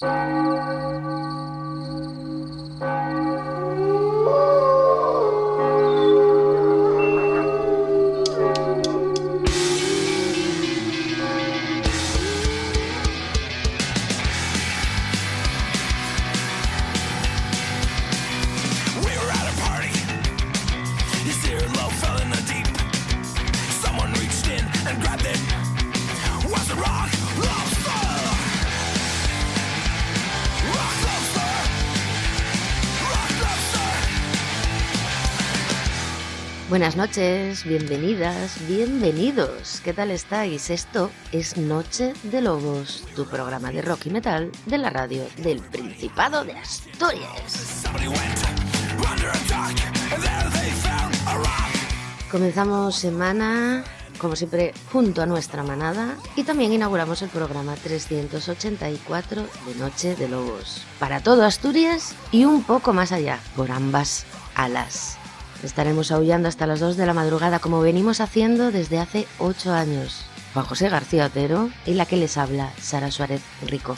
Buenas noches, bienvenidas, bienvenidos. ¿Qué tal estáis? Esto es Noche de Lobos, tu programa de rock y metal de la radio del Principado de Asturias. Comenzamos semana, como siempre, junto a nuestra manada y también inauguramos el programa 384 de Noche de Lobos. Para todo Asturias y un poco más allá, por ambas alas. Estaremos aullando hasta las 2 de la madrugada como venimos haciendo desde hace 8 años. Juan José García Otero y la que les habla, Sara Suárez Rico.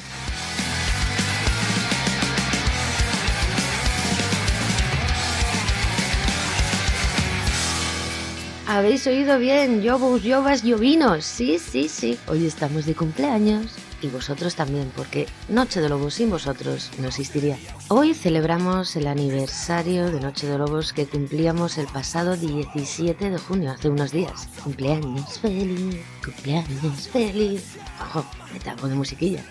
Habéis oído bien, yobos, yobas, yovinos. Sí, sí, sí. Hoy estamos de cumpleaños y vosotros también, porque Noche de Lobos sin vosotros no existiría. Hoy celebramos el aniversario de Noche de Lobos que cumplíamos el pasado 17 de junio, hace unos días. Cumpleaños feliz, cumpleaños feliz. Ojo, me algo de musiquilla.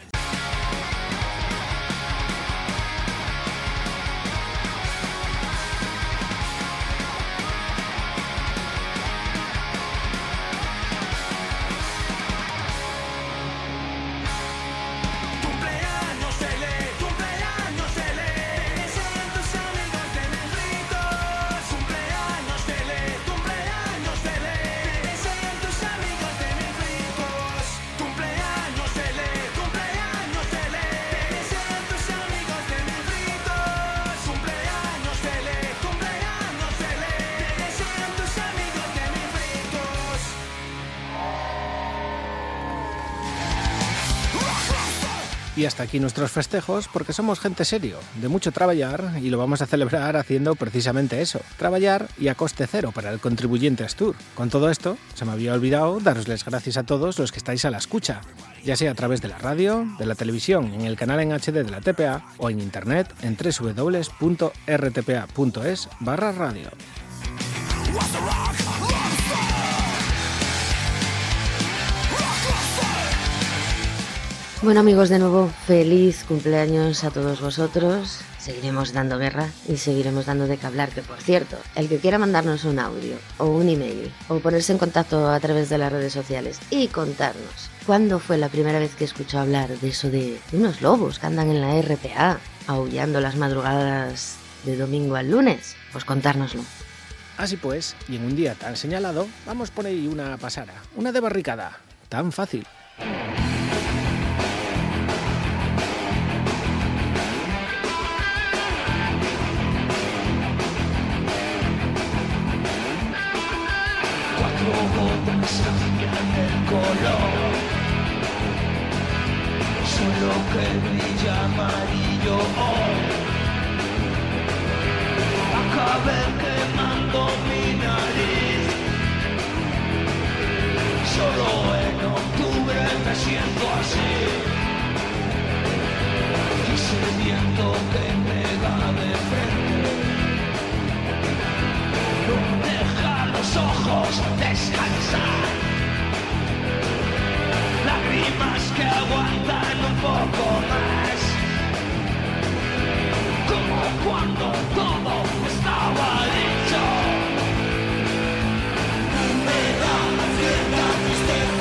Aquí nuestros festejos porque somos gente serio, de mucho trabajar y lo vamos a celebrar haciendo precisamente eso, trabajar y a coste cero para el contribuyente Astur. Con todo esto, se me había olvidado daros las gracias a todos los que estáis a la escucha, ya sea a través de la radio, de la televisión, en el canal en HD de la TPA o en internet en www.rtpa.es barra radio. Bueno amigos, de nuevo feliz cumpleaños a todos vosotros. Seguiremos dando guerra y seguiremos dando de qué hablar, que por cierto, el que quiera mandarnos un audio o un email o ponerse en contacto a través de las redes sociales y contarnos cuándo fue la primera vez que escuchó hablar de eso de unos lobos que andan en la RPA aullando las madrugadas de domingo al lunes, pues contárnoslo. Así pues, y en un día tan señalado, vamos por ahí una pasada, una de barricada, tan fácil. Solo que brilla amarillo hoy acabé quemando mi nariz solo en octubre me siento así y viento que me da de frente deja los ojos descansar lágrimas que aguantan un poco más. Como cuando todo estaba dicho. Me da cierta tristeza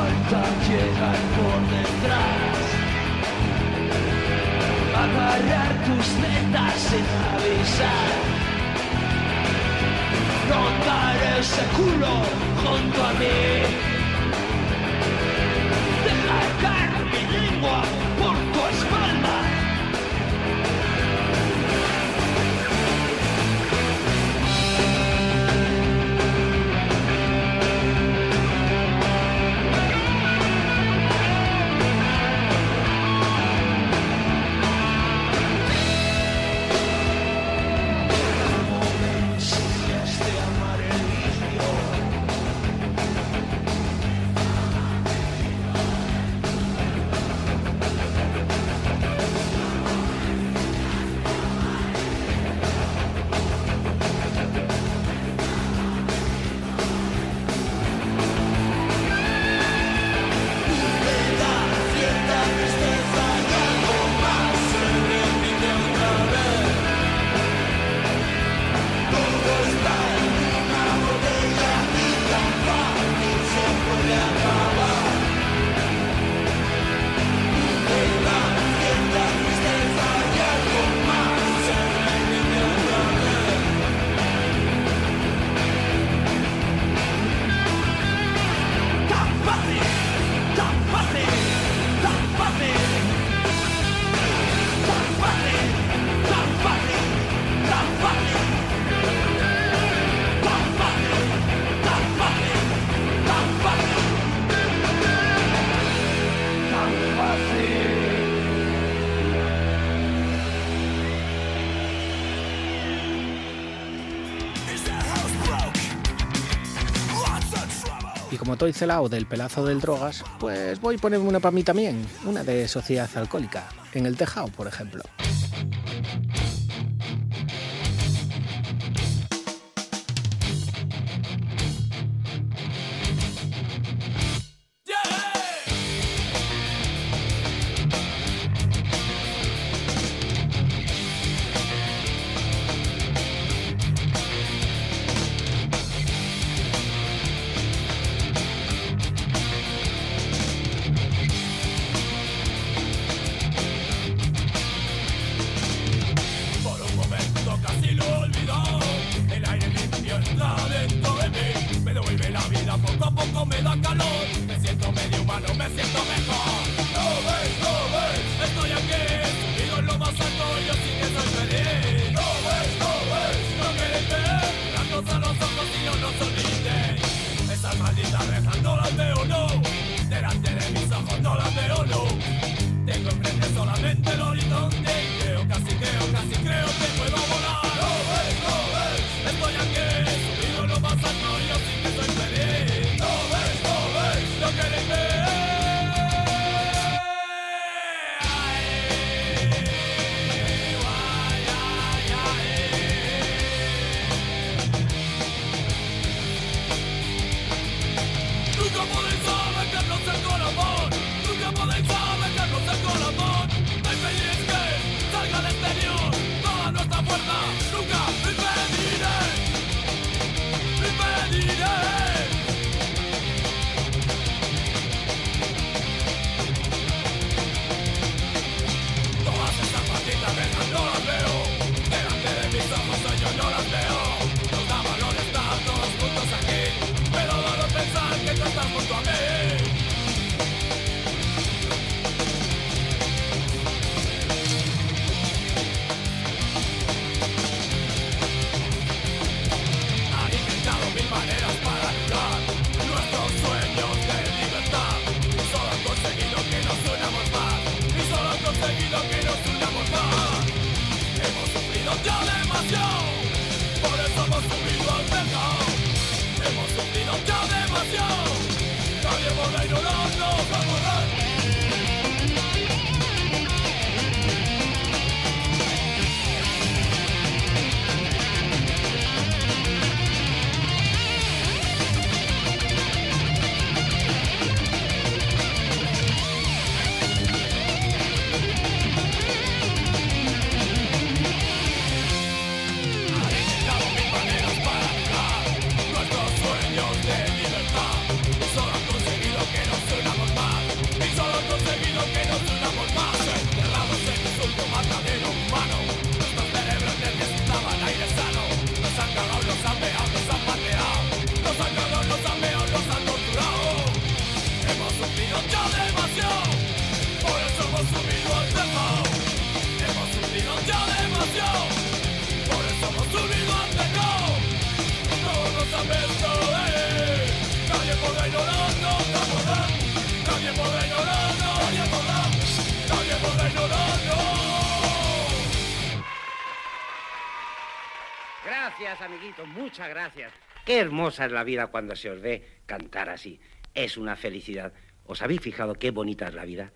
falta llegar por detrás. Agarrar tus netas sin avisar. Notar ese culo junto a mí. Dejar caer mi lengua por toicelao del pelazo del drogas, pues voy a ponerme una para mí también, una de sociedad alcohólica, en el tejado, por ejemplo. hermosa es la vida cuando se os ve cantar así. Es una felicidad. ¿Os habéis fijado qué bonita es la vida?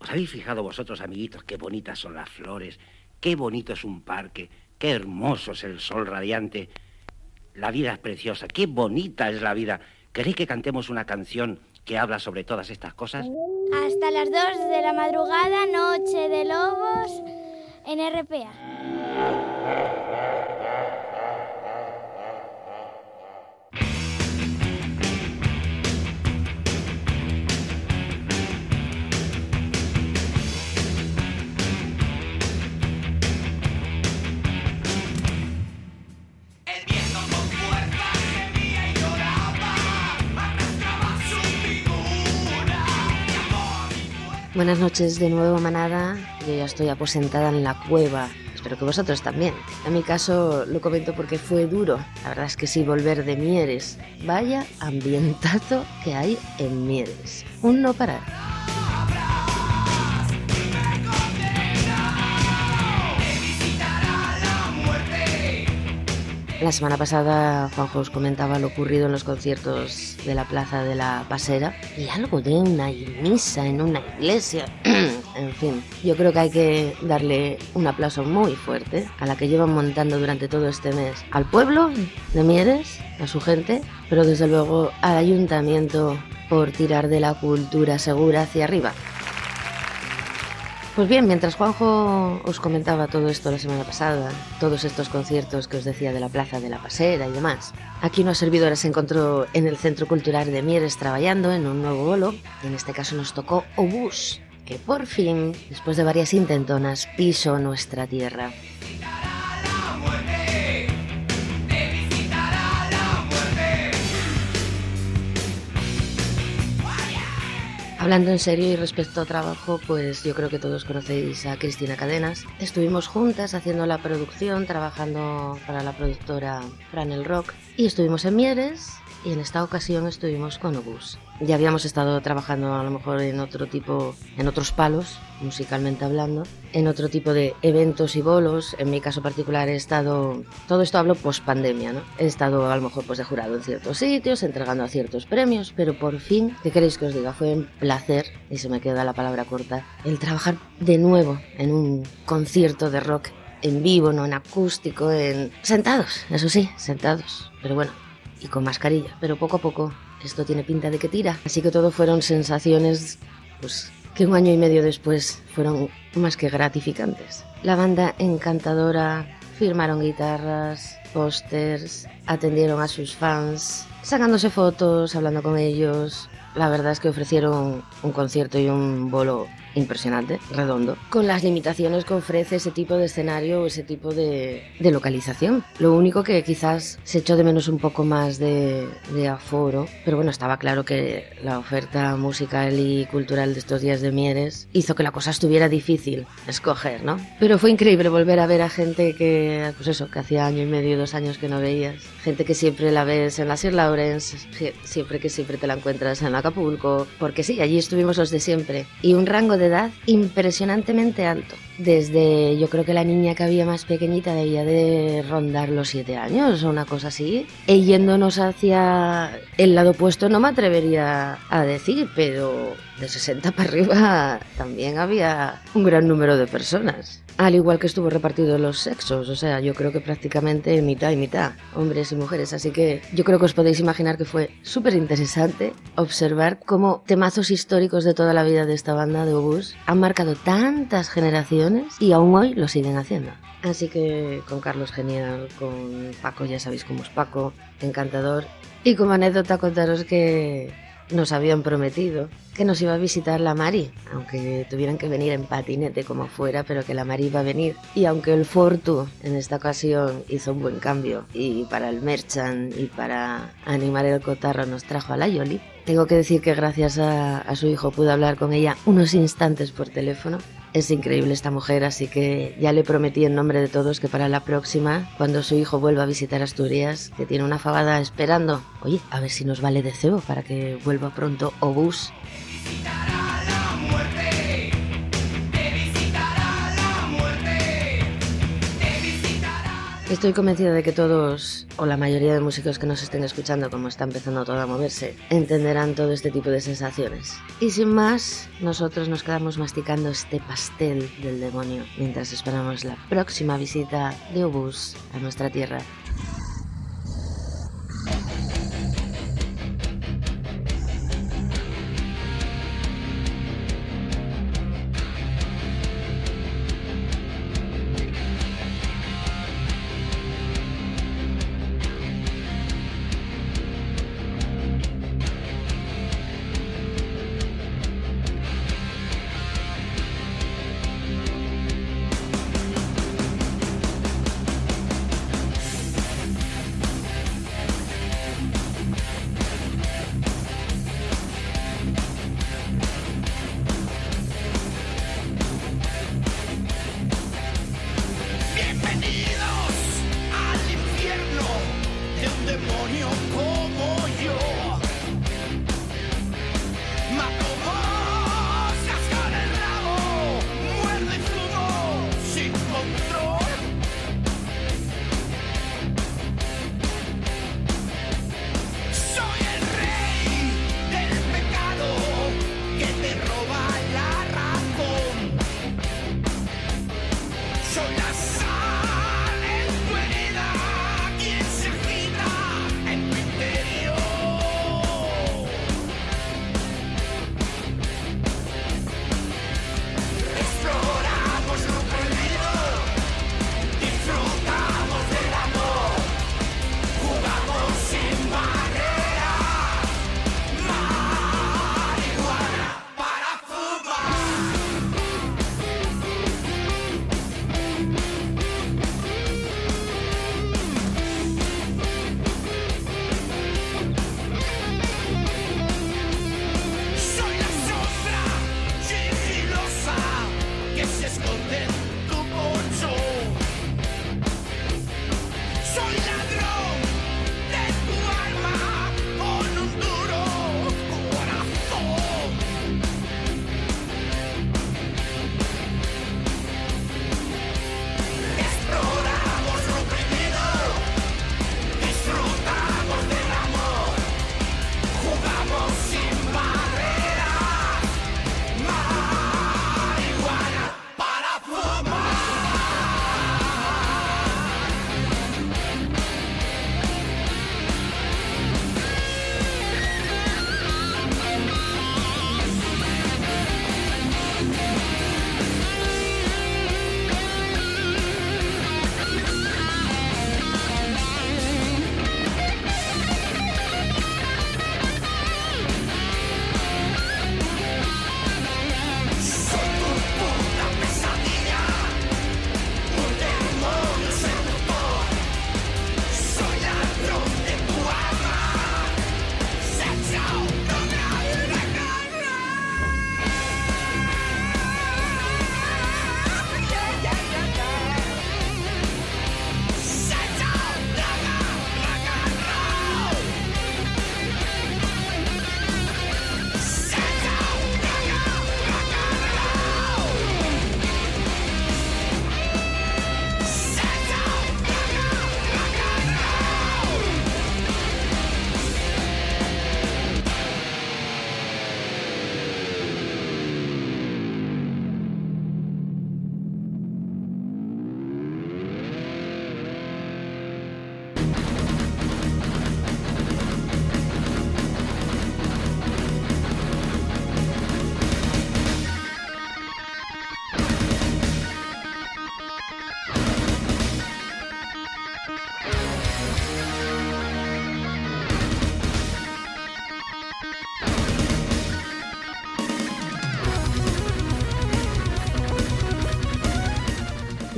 ¿Os habéis fijado vosotros, amiguitos, qué bonitas son las flores? Qué bonito es un parque, qué hermoso es el sol radiante. La vida es preciosa, qué bonita es la vida. ¿Queréis que cantemos una canción que habla sobre todas estas cosas? Hasta las 2 de la madrugada, Noche de Lobos, en RPA. Buenas noches de nuevo, manada. Yo ya estoy aposentada en la cueva. Espero que vosotros también. En mi caso lo comento porque fue duro. La verdad es que sí, volver de Mieres. Vaya ambientazo que hay en Mieres. Un no parar. La semana pasada Juanjo os comentaba lo ocurrido en los conciertos de la Plaza de la Pasera y algo de una misa en una iglesia. en fin, yo creo que hay que darle un aplauso muy fuerte a la que llevan montando durante todo este mes al pueblo de Mieres, a su gente, pero desde luego al ayuntamiento por tirar de la cultura segura hacia arriba. Pues bien, mientras Juanjo os comentaba todo esto la semana pasada, todos estos conciertos que os decía de la Plaza de la Pasera y demás, aquí una servidora se encontró en el Centro Cultural de Mieres trabajando en un nuevo bolo, y en este caso nos tocó Obús, que por fin, después de varias intentonas, pisó nuestra tierra. Hablando en serio y respecto a trabajo, pues yo creo que todos conocéis a Cristina Cadenas. Estuvimos juntas haciendo la producción, trabajando para la productora Franel Rock y estuvimos en Mieres y en esta ocasión estuvimos con Obús. Ya habíamos estado trabajando a lo mejor en otro tipo, en otros palos, musicalmente hablando, en otro tipo de eventos y bolos. En mi caso particular he estado, todo esto hablo post pandemia, ¿no? He estado a lo mejor pues de jurado en ciertos sitios, entregando a ciertos premios, pero por fin, ¿qué queréis que os diga? Fue un placer, y se me queda la palabra corta, el trabajar de nuevo en un concierto de rock en vivo, no en acústico, en sentados, eso sí, sentados. Pero bueno, y con mascarilla, pero poco a poco esto tiene pinta de que tira. Así que todo fueron sensaciones, pues, que un año y medio después fueron más que gratificantes. La banda encantadora, firmaron guitarras, pósters, atendieron a sus fans, sacándose fotos, hablando con ellos. La verdad es que ofrecieron un concierto y un bolo impresionante, redondo, con las limitaciones que ofrece ese tipo de escenario o ese tipo de, de, localización. Lo único que quizás se echó de menos un poco más de, de, aforo, pero bueno, estaba claro que la oferta musical y cultural de estos días de Mieres hizo que la cosa estuviera difícil escoger, ¿no? Pero fue increíble volver a ver a gente que, pues eso, que hacía año y medio, dos años que no veías, gente que siempre la ves en la Sir Lawrence, siempre que siempre te la encuentras en Acapulco, porque sí, allí estuvimos los de siempre, y un rango de edad impresionantemente alto. Desde yo creo que la niña que había más pequeñita debía de rondar los siete años o una cosa así. E yéndonos hacia el lado opuesto no me atrevería a decir, pero de 60 para arriba también había un gran número de personas. Al igual que estuvo repartido los sexos, o sea, yo creo que prácticamente mitad y mitad, hombres y mujeres. Así que yo creo que os podéis imaginar que fue súper interesante observar cómo temazos históricos de toda la vida de esta banda de Obús han marcado tantas generaciones y aún hoy lo siguen haciendo. Así que con Carlos genial, con Paco ya sabéis cómo es Paco, encantador. Y como anécdota contaros que nos habían prometido que nos iba a visitar la Mari, aunque tuvieran que venir en patinete como fuera, pero que la Mari iba a venir. Y aunque el Fortu en esta ocasión hizo un buen cambio y para el Merchant y para animar el cotarro nos trajo a la Yoli, tengo que decir que gracias a, a su hijo pude hablar con ella unos instantes por teléfono es increíble esta mujer, así que ya le prometí en nombre de todos que para la próxima, cuando su hijo vuelva a visitar Asturias, que tiene una fabada esperando, oye, a ver si nos vale de cebo para que vuelva pronto Obús. Estoy convencida de que todos, o la mayoría de músicos que nos estén escuchando, como está empezando todo a moverse, entenderán todo este tipo de sensaciones. Y sin más, nosotros nos quedamos masticando este pastel del demonio mientras esperamos la próxima visita de Obús a nuestra tierra.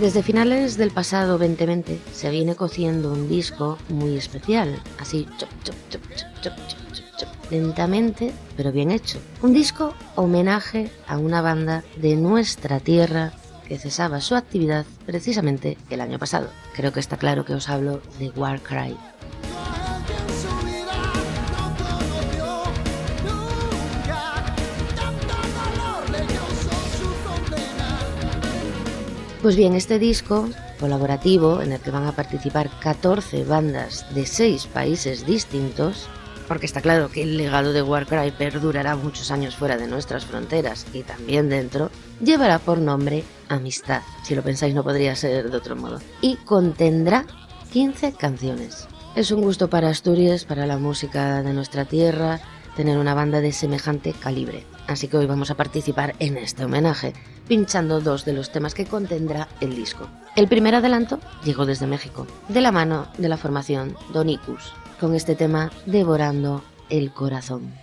Desde finales del pasado 2020 se viene cociendo un disco muy especial, así chop, chop, chop, chop, chop, chop, lentamente pero bien hecho. Un disco homenaje a una banda de nuestra tierra que cesaba su actividad precisamente el año pasado. Creo que está claro que os hablo de Warcry Pues bien, este disco colaborativo en el que van a participar 14 bandas de 6 países distintos, porque está claro que el legado de Warcry perdurará muchos años fuera de nuestras fronteras y también dentro, llevará por nombre Amistad. Si lo pensáis no podría ser de otro modo. Y contendrá 15 canciones. Es un gusto para Asturias, para la música de nuestra tierra, tener una banda de semejante calibre. Así que hoy vamos a participar en este homenaje, pinchando dos de los temas que contendrá el disco. El primer adelanto llegó desde México, de la mano de la formación Donicus, con este tema Devorando el Corazón.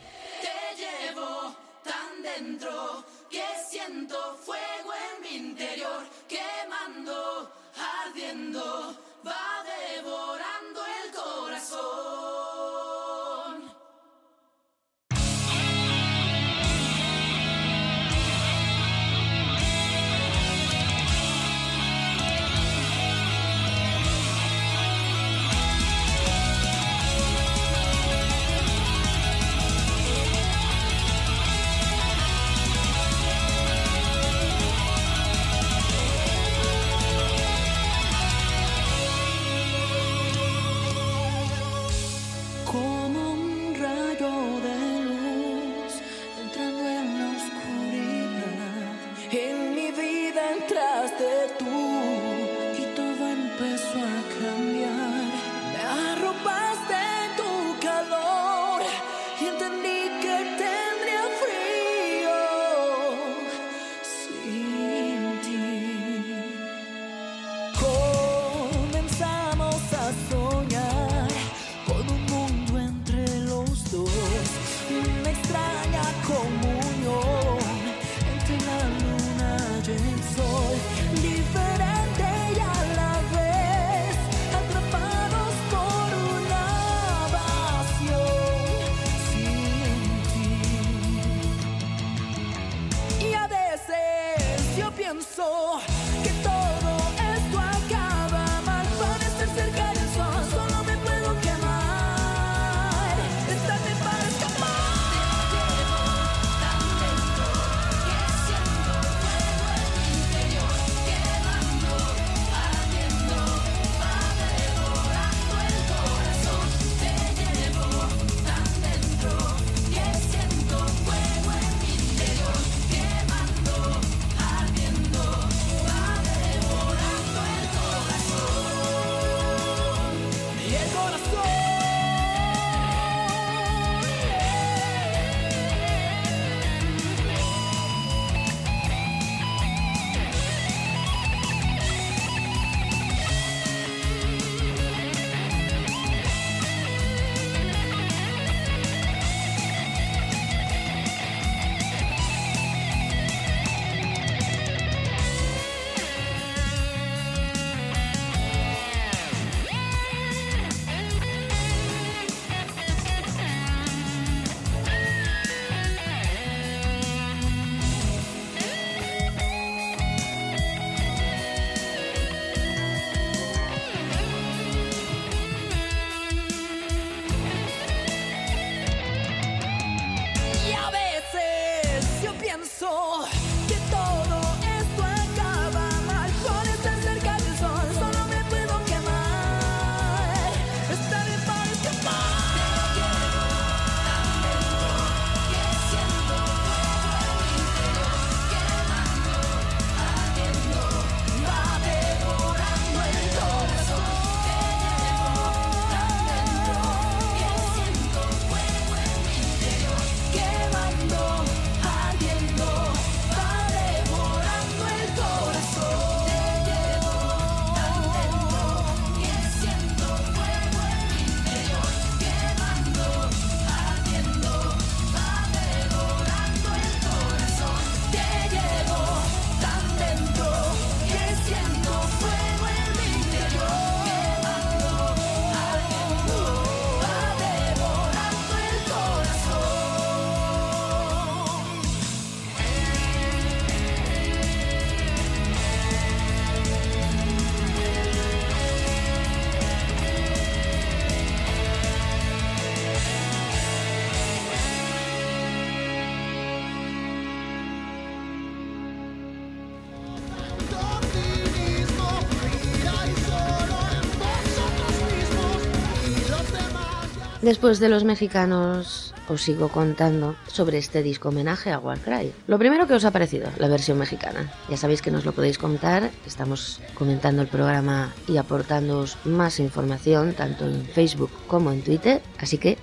Después de los mexicanos, os sigo contando sobre este disco homenaje a Warcry. Lo primero que os ha parecido, la versión mexicana. Ya sabéis que nos lo podéis contar, estamos comentando el programa y aportándoos más información tanto en Facebook como en Twitter, así que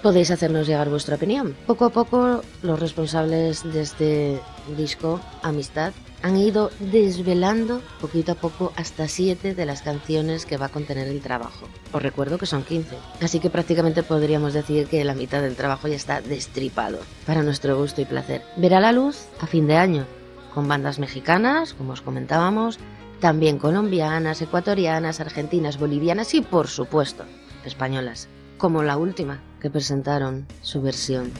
podéis hacernos llegar vuestra opinión. Poco a poco los responsables de este disco, Amistad, han ido desvelando poquito a poco hasta 7 de las canciones que va a contener el trabajo. Os recuerdo que son 15, así que prácticamente podríamos decir que la mitad del trabajo ya está destripado, para nuestro gusto y placer. Verá la luz a fin de año, con bandas mexicanas, como os comentábamos, también colombianas, ecuatorianas, argentinas, bolivianas y, por supuesto, españolas, como la última que presentaron su versión.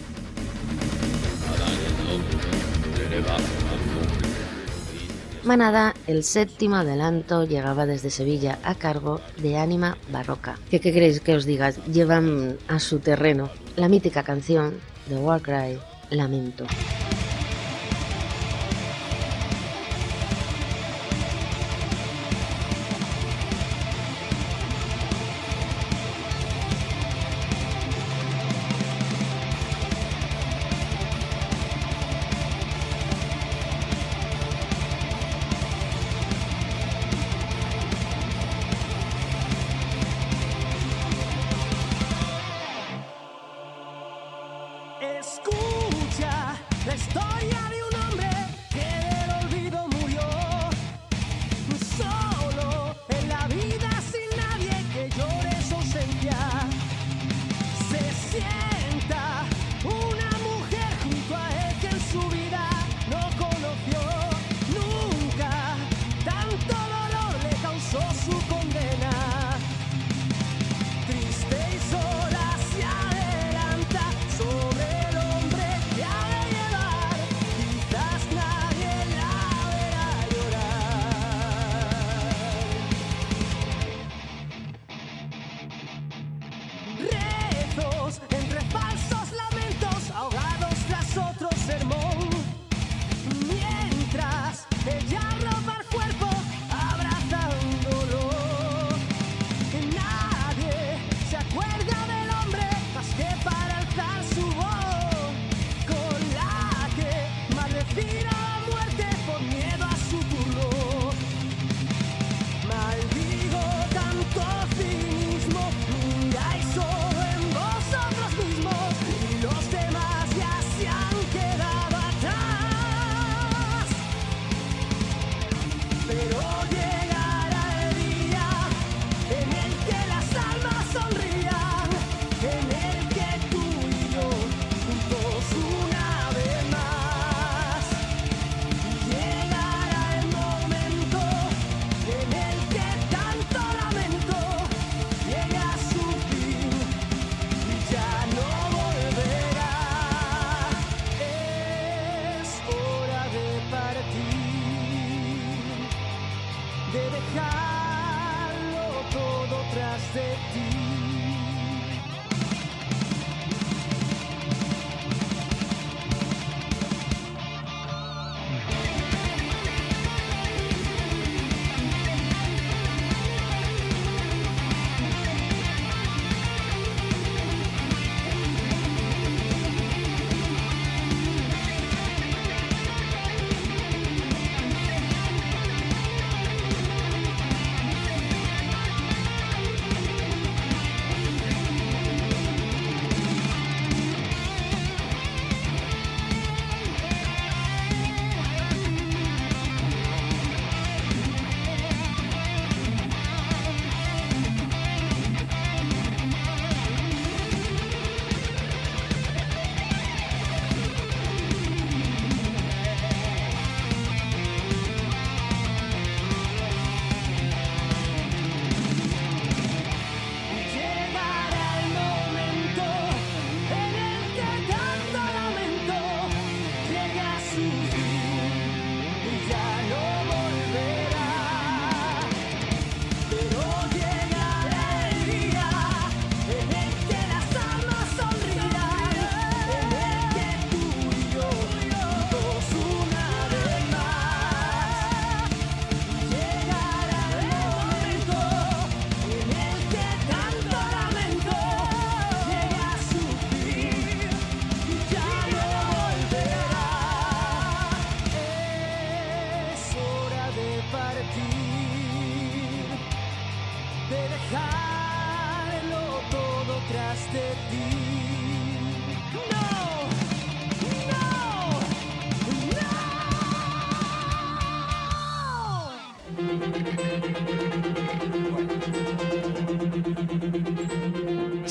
Manada, el séptimo adelanto, llegaba desde Sevilla a cargo de Ánima Barroca. ¿Qué, qué queréis que os diga? Llevan a su terreno la mítica canción de Warcry, Lamento.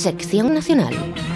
Sección Nacional.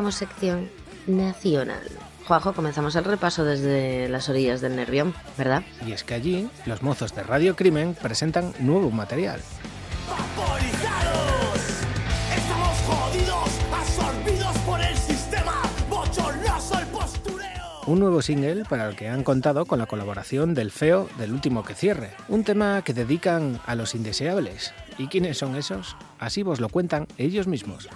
Comenzamos sección nacional. Juanjo, comenzamos el repaso desde las orillas del Nervión, ¿verdad? Y es que allí los mozos de Radio Crimen presentan nuevo material. Vaporizados. Estamos jodidos, absorbidos por el sistema. Bochornoso el postureo. Un nuevo single para el que han contado con la colaboración del feo del último que cierre. Un tema que dedican a los indeseables. ¿Y quiénes son esos? Así vos lo cuentan ellos mismos.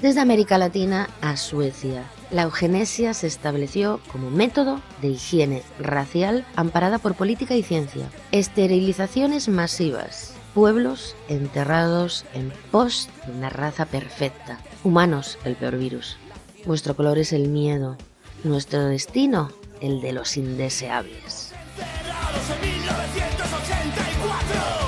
Desde América Latina a Suecia, la eugenesia se estableció como método de higiene racial amparada por política y ciencia. Esterilizaciones masivas, pueblos enterrados en pos de una raza perfecta. Humanos, el peor virus. Vuestro color es el miedo, nuestro destino, el de los indeseables. En 1984.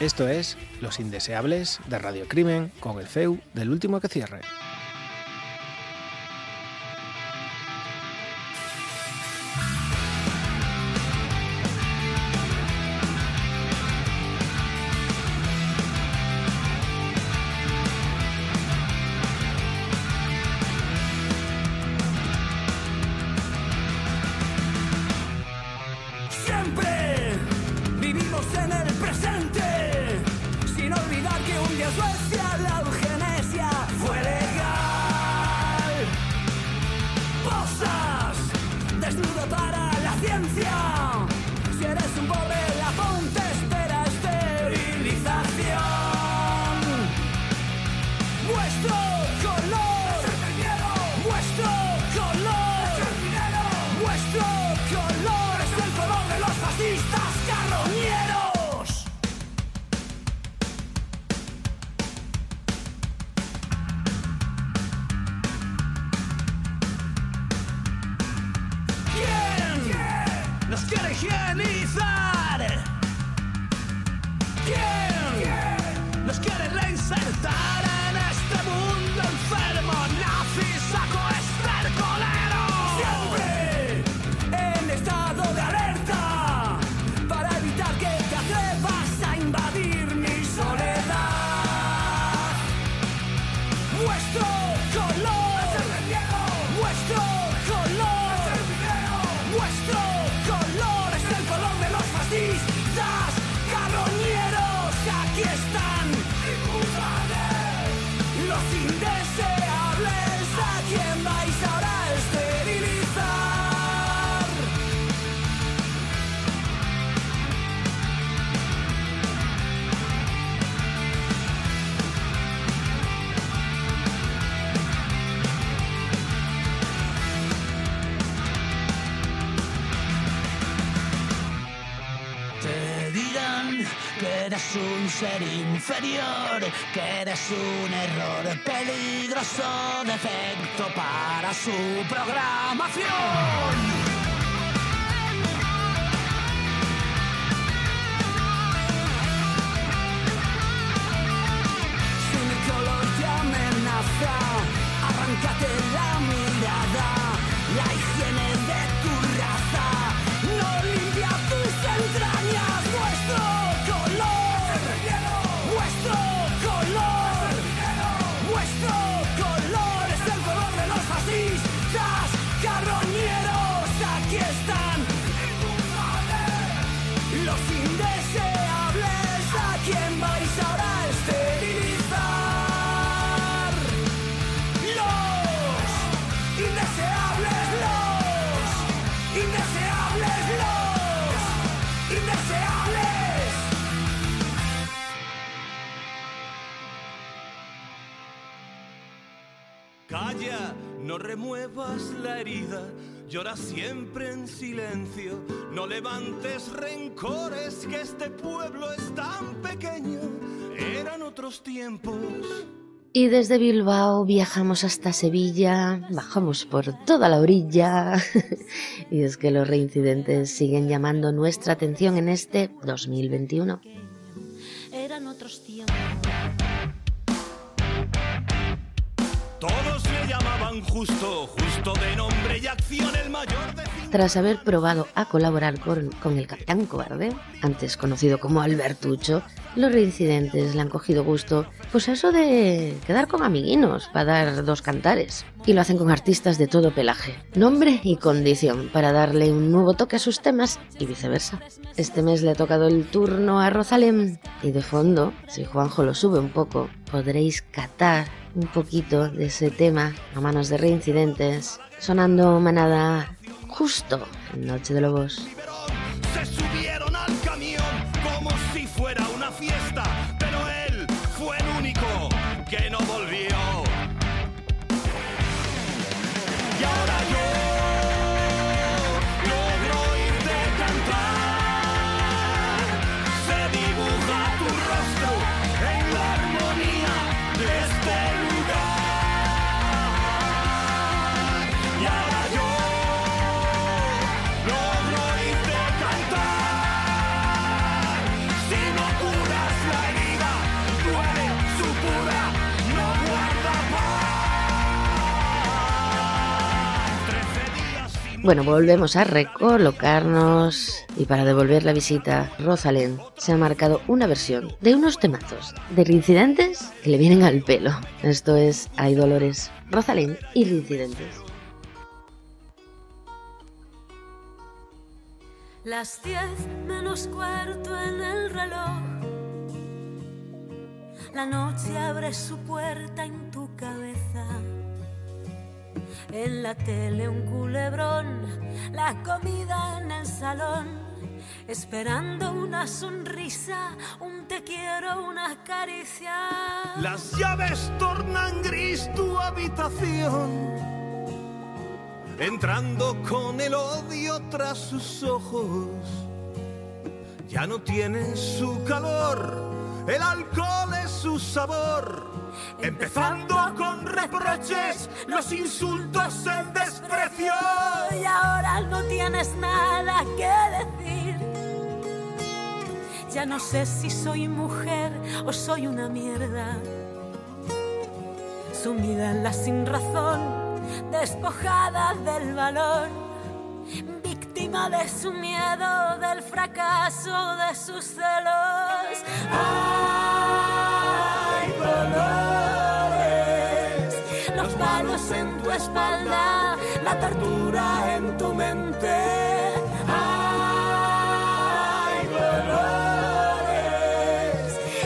Esto es Los Indeseables de Radio Crimen con el feu del último que cierre. Inferior, que eres un error peligroso, defecto para su programación. Remuevas la herida, llora siempre en silencio, no levantes rencores, que este pueblo es tan pequeño, eran otros tiempos. Y desde Bilbao viajamos hasta Sevilla, bajamos por toda la orilla. y es que los reincidentes siguen llamando nuestra atención en este 2021. Eran otros tiempos. Todos le llamaban justo, justo de nombre y acción, el mayor de. Tras haber probado a colaborar con, el Capitán Cobarde, antes conocido como Albertucho, los reincidentes le han cogido gusto, pues eso de quedar con amiguinos para dar dos cantares. Y lo hacen con artistas de todo pelaje, nombre y condición, para darle un nuevo toque a sus temas y viceversa. Este mes le ha tocado el turno a Rosalén y de fondo, si Juanjo lo sube un poco, podréis catar un poquito de ese tema a manos de reincidentes, sonando manada justo en Noche de Lobos. Se subieron al Bueno, volvemos a recolocarnos y para devolver la visita, Rosalén se ha marcado una versión de unos temazos de reincidentes que le vienen al pelo. Esto es Hay Dolores, Rosalén y reincidentes. Las diez menos cuarto en el reloj. La noche abre su puerta en tu cabeza. En la tele un culebrón, la comida en el salón. Esperando una sonrisa, un te quiero, una caricia. Las llaves tornan gris tu habitación. Entrando con el odio tras sus ojos. Ya no tiene su calor, el alcohol es su sabor. Empezando con reproches, los insultos, el desprecio. Y ahora no tienes nada que decir. Ya no sé si soy mujer o soy una mierda. Sumida en la sin razón, despojada del valor. Víctima de su miedo, del fracaso, de sus celos. ¡Ay, Los palos en tu espalda, la tortura en tu mente. ¡Ay, dolores!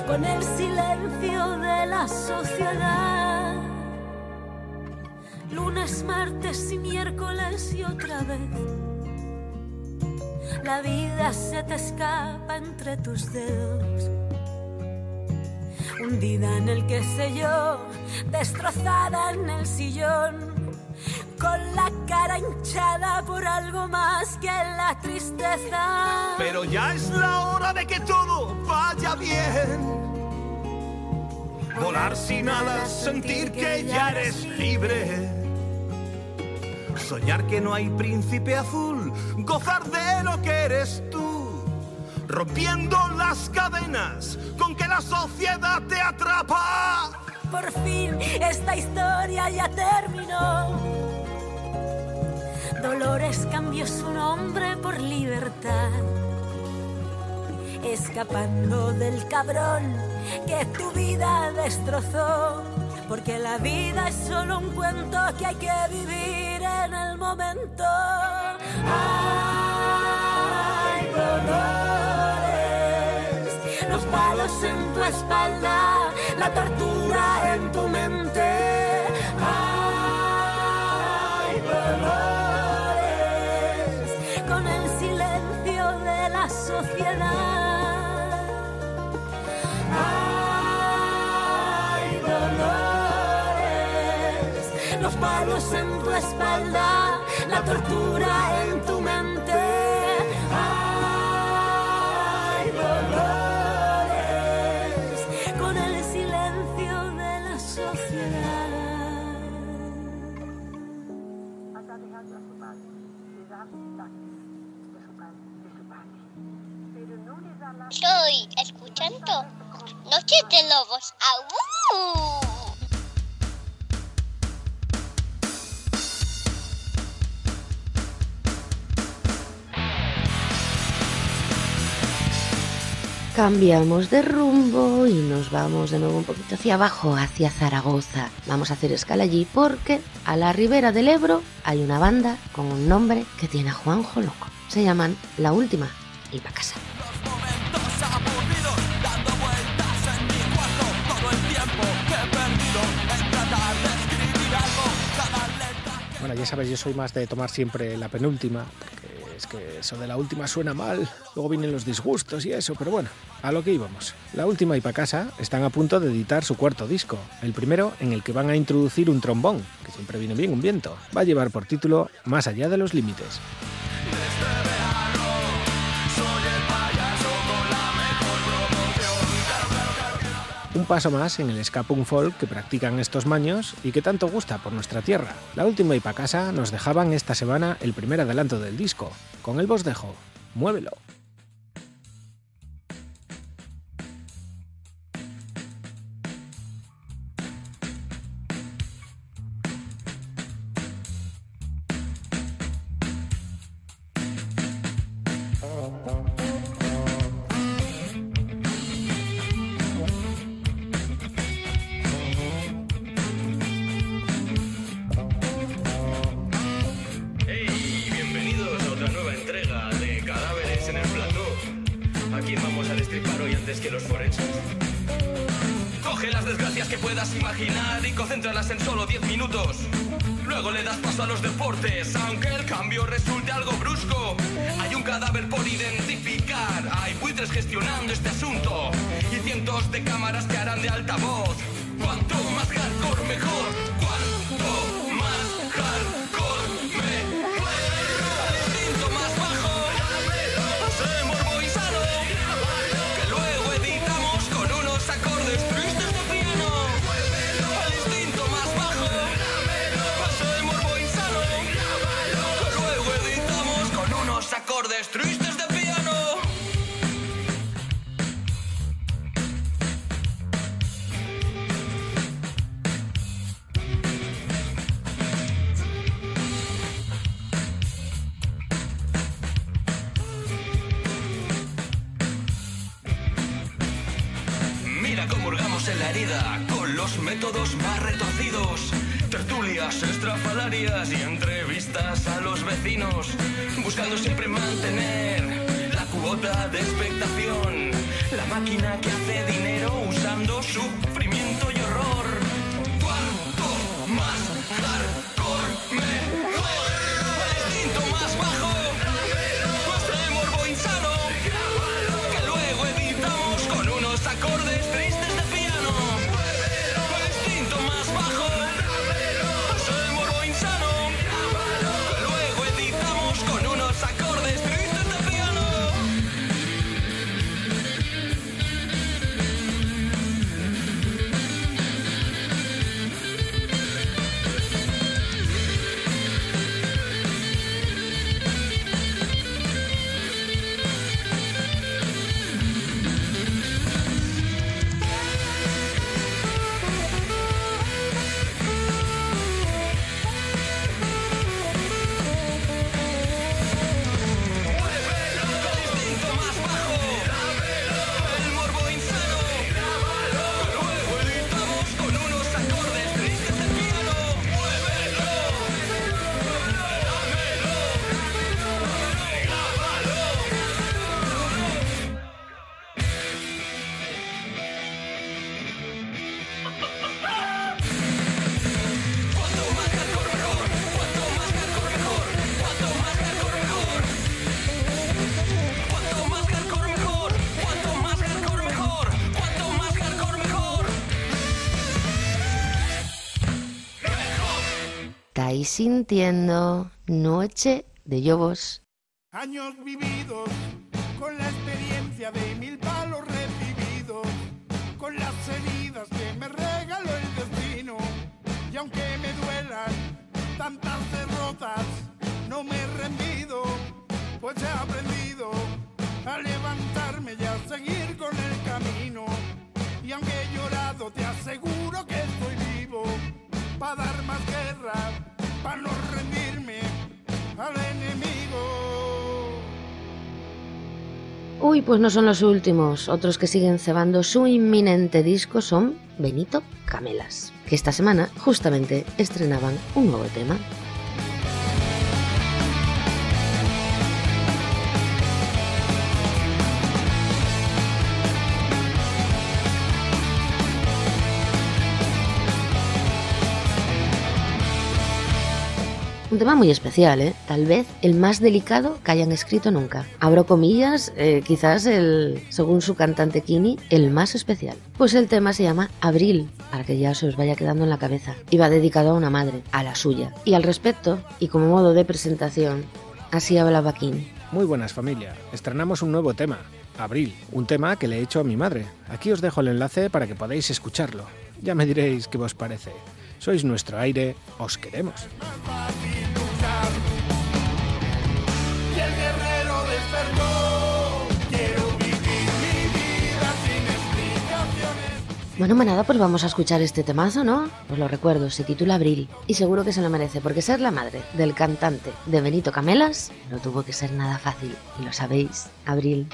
Con el silencio de la sociedad. lunes, martes y miércoles y otra vez. La vida se te escapa entre tus dedos. Hundida en el que sé yo, destrozada en el sillón, con la cara hinchada por algo más que la tristeza. Pero ya es la hora de que todo vaya bien. Volar sin alas, sentir que ya eres libre. Soñar que no hay príncipe azul, gozar de lo que eres tú. Rompiendo las cadenas con que la sociedad te atrapa. Por fin esta historia ya terminó. Dolores cambió su nombre por libertad. Escapando del cabrón que tu vida destrozó. Porque la vida es solo un cuento que hay que vivir en el momento. Ay, dolores, los palos en tu espalda, la tortura en tu mente. Ay, dolores, con el silencio de la sociedad. Ay, dolores, los palos en tu espalda, la tortura en tu mente. Estoy escuchando Noches de Lobos. ¡Au! Cambiamos de rumbo y nos vamos de nuevo un poquito hacia abajo, hacia Zaragoza. Vamos a hacer escala allí porque a la ribera del Ebro hay una banda con un nombre que tiene a Juanjo loco. Se llaman La Última y pa' casa. Bueno, ya sabes, yo soy más de tomar siempre la penúltima, porque es que eso de la última suena mal, luego vienen los disgustos y eso, pero bueno, a lo que íbamos. La última y pa' casa están a punto de editar su cuarto disco, el primero en el que van a introducir un trombón, que siempre viene bien un viento. Va a llevar por título Más allá de los límites. Un paso más en el ska punk folk que practican estos maños y que tanto gusta por nuestra tierra. La última y pa' casa nos dejaban esta semana el primer adelanto del disco, con el bosdejo, Muévelo. Sintiendo Noche de Lobos. Años vividos con la experiencia de mil palos recibidos, con las heridas que me regaló el destino. Y aunque me duelan tantas derrotas, no me he rendido, pues he aprendido a levantarme y a seguir con el camino. Y aunque he llorado, te aseguro que estoy vivo, para dar más guerra, para no rendirme al enemigo. Uy, pues no son los últimos. Otros que siguen cebando su inminente disco son Benito Camelas, que esta semana justamente estrenaban un nuevo tema. Un tema muy especial, ¿eh? Tal vez el más delicado que hayan escrito nunca. Abro comillas, eh, quizás el, según su cantante Kini, el más especial. Pues el tema se llama Abril, para que ya se os vaya quedando en la cabeza. Y va dedicado a una madre, a la suya. Y al respecto, y como modo de presentación, así hablaba Kini. Muy buenas familia, estrenamos un nuevo tema, Abril, un tema que le he hecho a mi madre. Aquí os dejo el enlace para que podáis escucharlo. Ya me diréis qué os parece. Sois nuestro aire, os queremos. Bueno, manada, pues vamos a escuchar este temazo, ¿no? Os lo recuerdo, se titula Abril. Y seguro que se lo merece, porque ser la madre del cantante de Benito Camelas no tuvo que ser nada fácil. Y lo sabéis, Abril.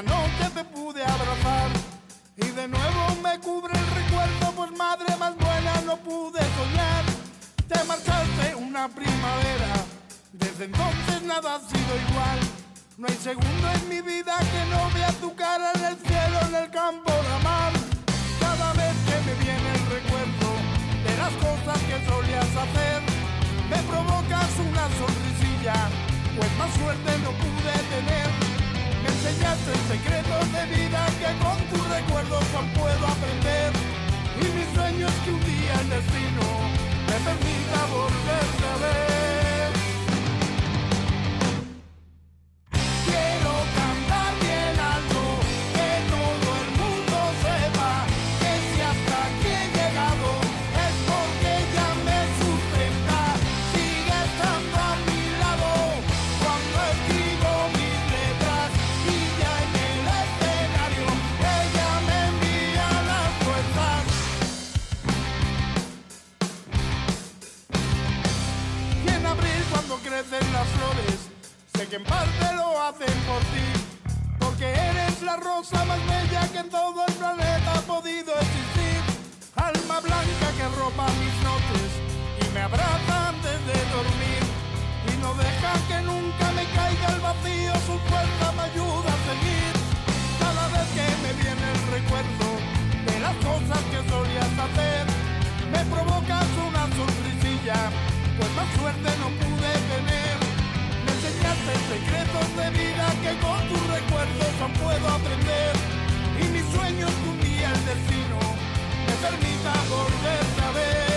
Anoche te pude abrazar. Y de nuevo me cubre el recuerdo, pues madre más buena no pude soñar. Te marchaste una primavera, desde entonces nada ha sido igual. No hay segundo en mi vida que no vea tu cara en el cielo, en el campo mar. Cada vez que me viene el recuerdo de las cosas que solías hacer, me provocas una sonrisilla, pues más suerte no destino me permita volverte porque eres la rosa más bella que en todo el planeta ha podido existir. Alma blanca que roba mis noches y me abraza antes de dormir. Y no deja que nunca me caiga el vacío, su fuerza me ayuda a seguir. Cada vez que me viene el recuerdo de las cosas que solías hacer, me provocas una sonrisilla, pues más suerte no pude tener. Enseñaste secretos de vida que con tus recuerdos aún puedo aprender. Y mi sueño es que un día el destino me permita volverte a ver.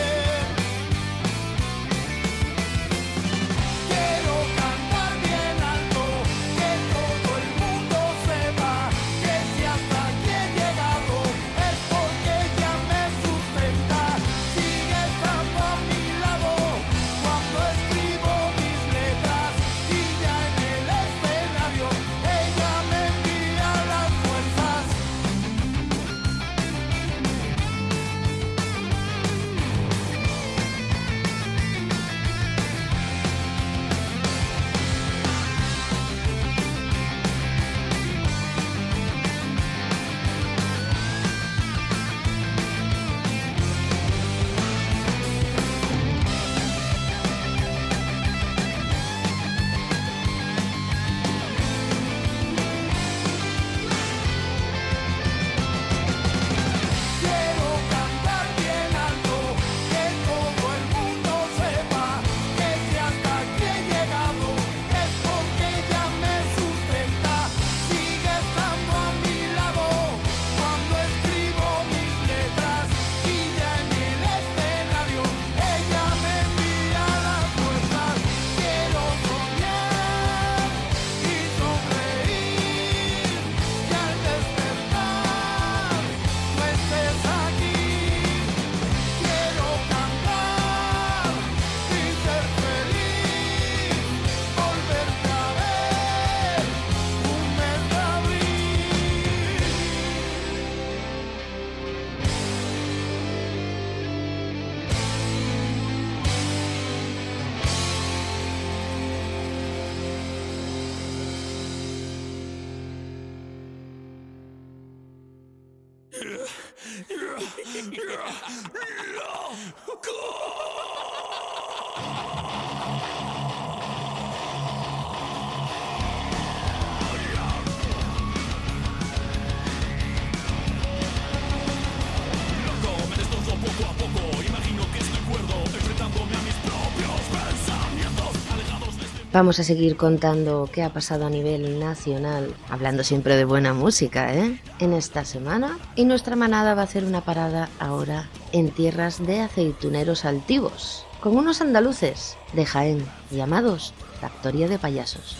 Vamos a seguir contando qué ha pasado a nivel nacional, hablando siempre de buena música, ¿eh? En esta semana. Y nuestra manada va a hacer una parada ahora en tierras de aceituneros altivos, con unos andaluces de Jaén, llamados Factoría de Payasos.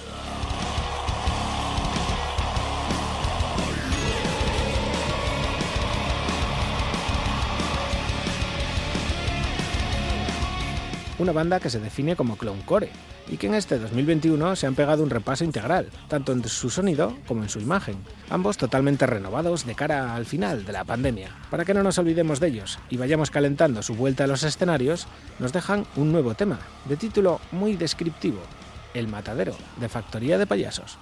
Una banda que se define como clowncore y que en este 2021 se han pegado un repaso integral, tanto en su sonido como en su imagen, ambos totalmente renovados de cara al final de la pandemia. Para que no nos olvidemos de ellos y vayamos calentando su vuelta a los escenarios, nos dejan un nuevo tema, de título muy descriptivo, El Matadero, de Factoría de Payasos.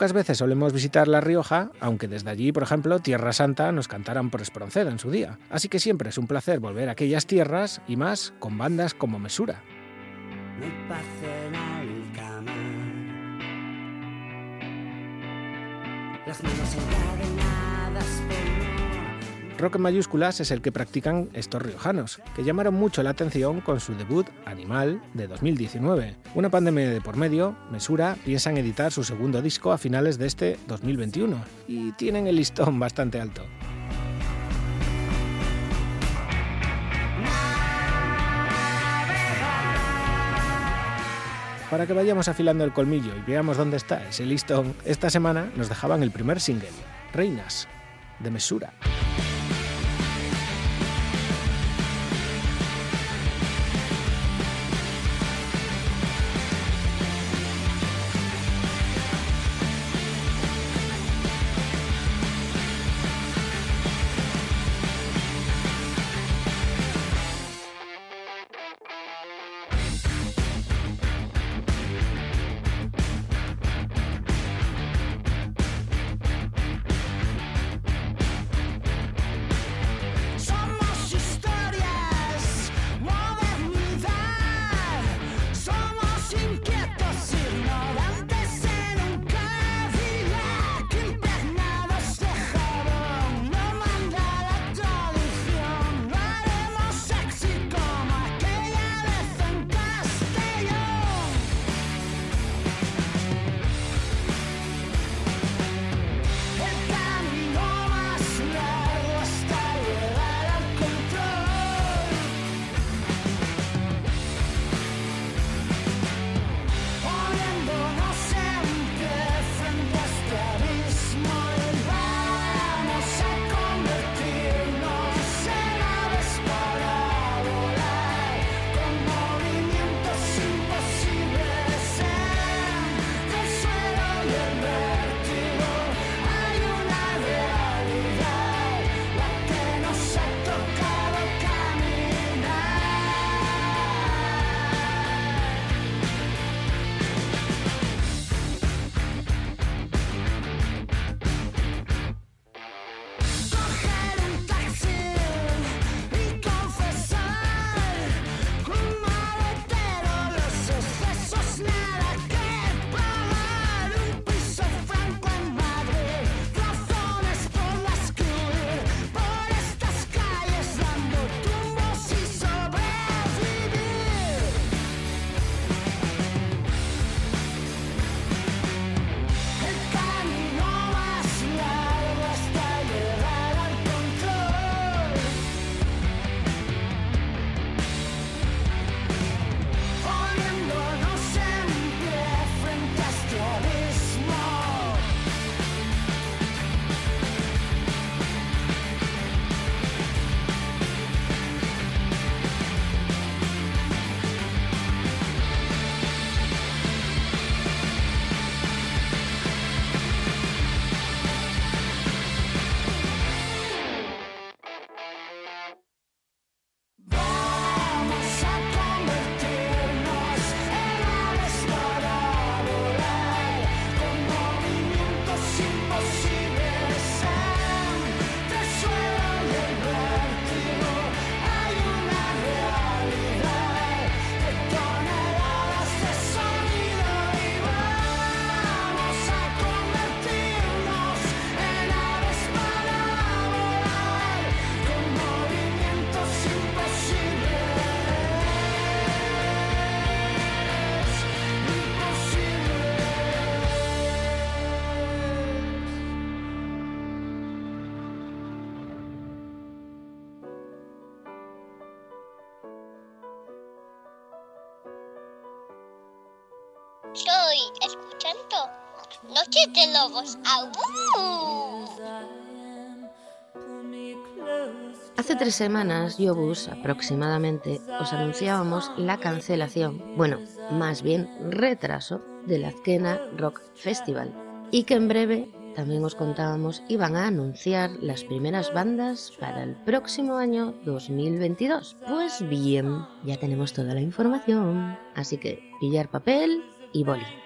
Pocas veces solemos visitar La Rioja, aunque desde allí, por ejemplo, Tierra Santa nos cantaran por Espronceda en su día. Así que siempre es un placer volver a aquellas tierras y más con bandas como Mesura. Rock en mayúsculas es el que practican estos riojanos, que llamaron mucho la atención con su debut Animal de 2019. Una pandemia de por medio, Mesura piensan editar su segundo disco a finales de este 2021 y tienen el listón bastante alto. Para que vayamos afilando el colmillo y veamos dónde está ese listón, esta semana nos dejaban el primer single, Reinas, de Mesura. De Lobos. Hace tres semanas, Yobus, aproximadamente, os anunciábamos la cancelación, bueno, más bien retraso, del Azkena Rock Festival y que en breve también os contábamos iban a anunciar las primeras bandas para el próximo año 2022. Pues bien, ya tenemos toda la información, así que pillar papel y boli.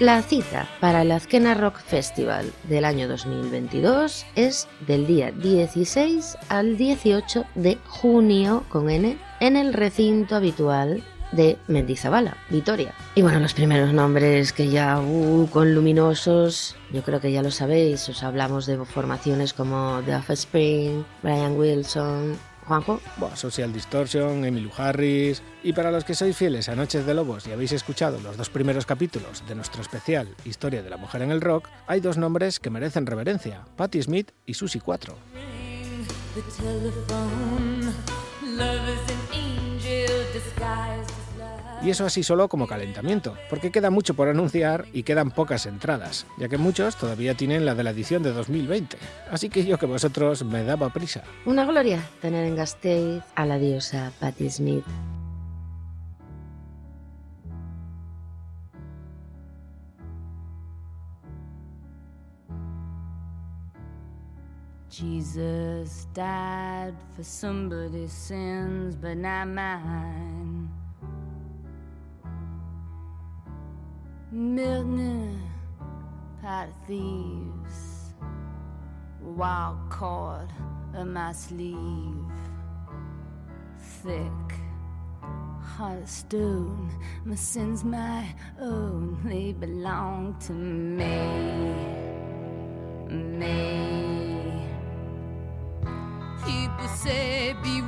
La cita para el Azkena Rock Festival del año 2022 es del día 16 al 18 de junio con N en el recinto habitual de Mendizabala, Vitoria. Y bueno, los primeros nombres que ya uh, con luminosos, yo creo que ya lo sabéis, os hablamos de formaciones como The Offspring, Brian Wilson, Juanjo. Social Distortion, Emmylou Harris. Y para los que sois fieles a Noches de Lobos y habéis escuchado los dos primeros capítulos de nuestro especial Historia de la Mujer en el Rock, hay dos nombres que merecen reverencia: Patti Smith y Susie 4. The Y eso así solo como calentamiento, porque queda mucho por anunciar y quedan pocas entradas, ya que muchos todavía tienen la de la edición de 2020. Así que yo que vosotros me daba prisa. Una gloria tener en Gasteiz a la diosa Patti Smith. Jesus died for somebody's sins, but not mine. Milton, pot thieves, wild cord of my sleeve, thick, heart of stone. My sins, my own, they belong to me, me. People say beware,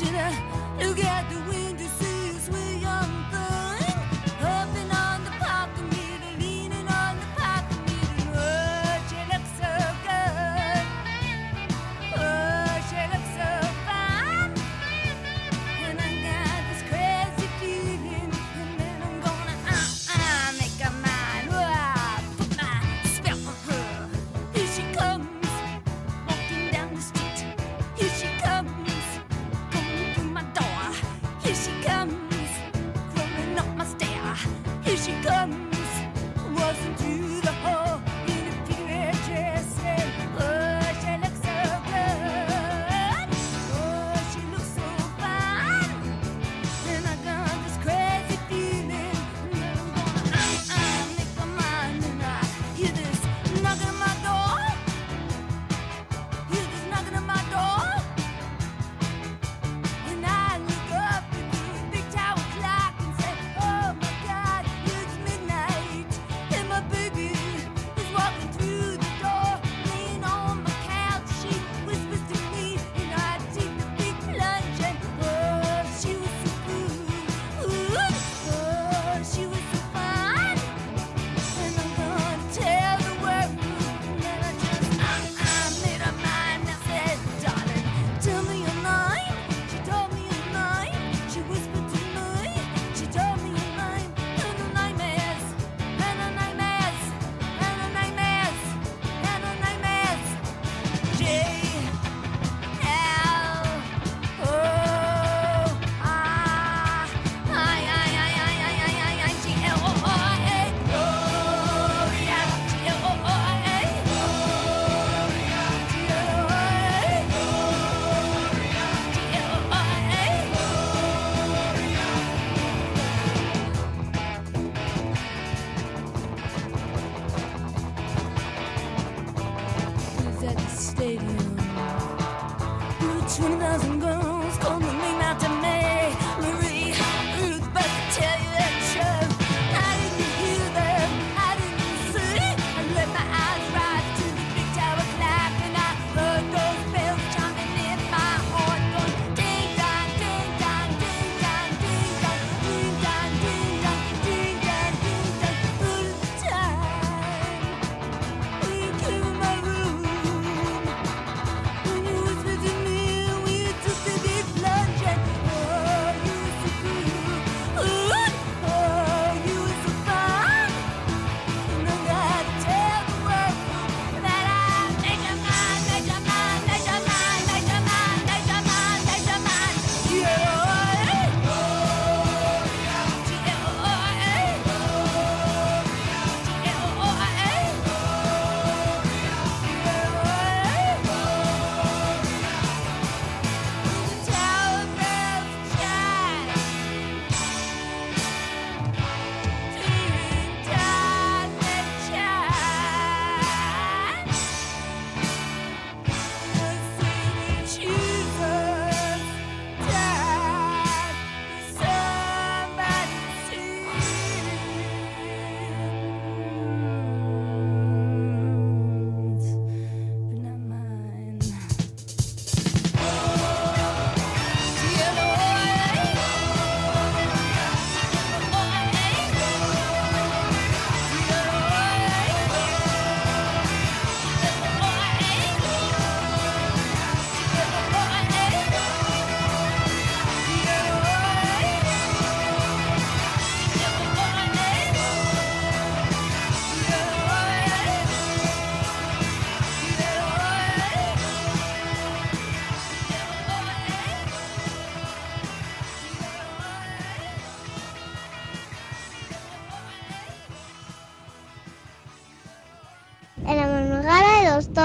to the look at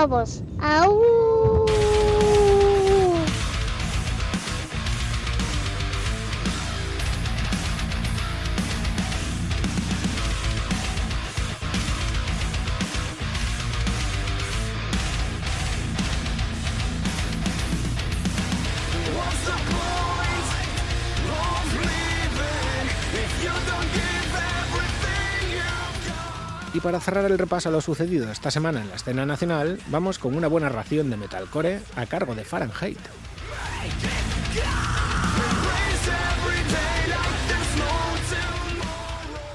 los lobos. ¡Au! Para cerrar el repaso a lo sucedido esta semana en la escena nacional, vamos con una buena ración de metalcore a cargo de Fahrenheit.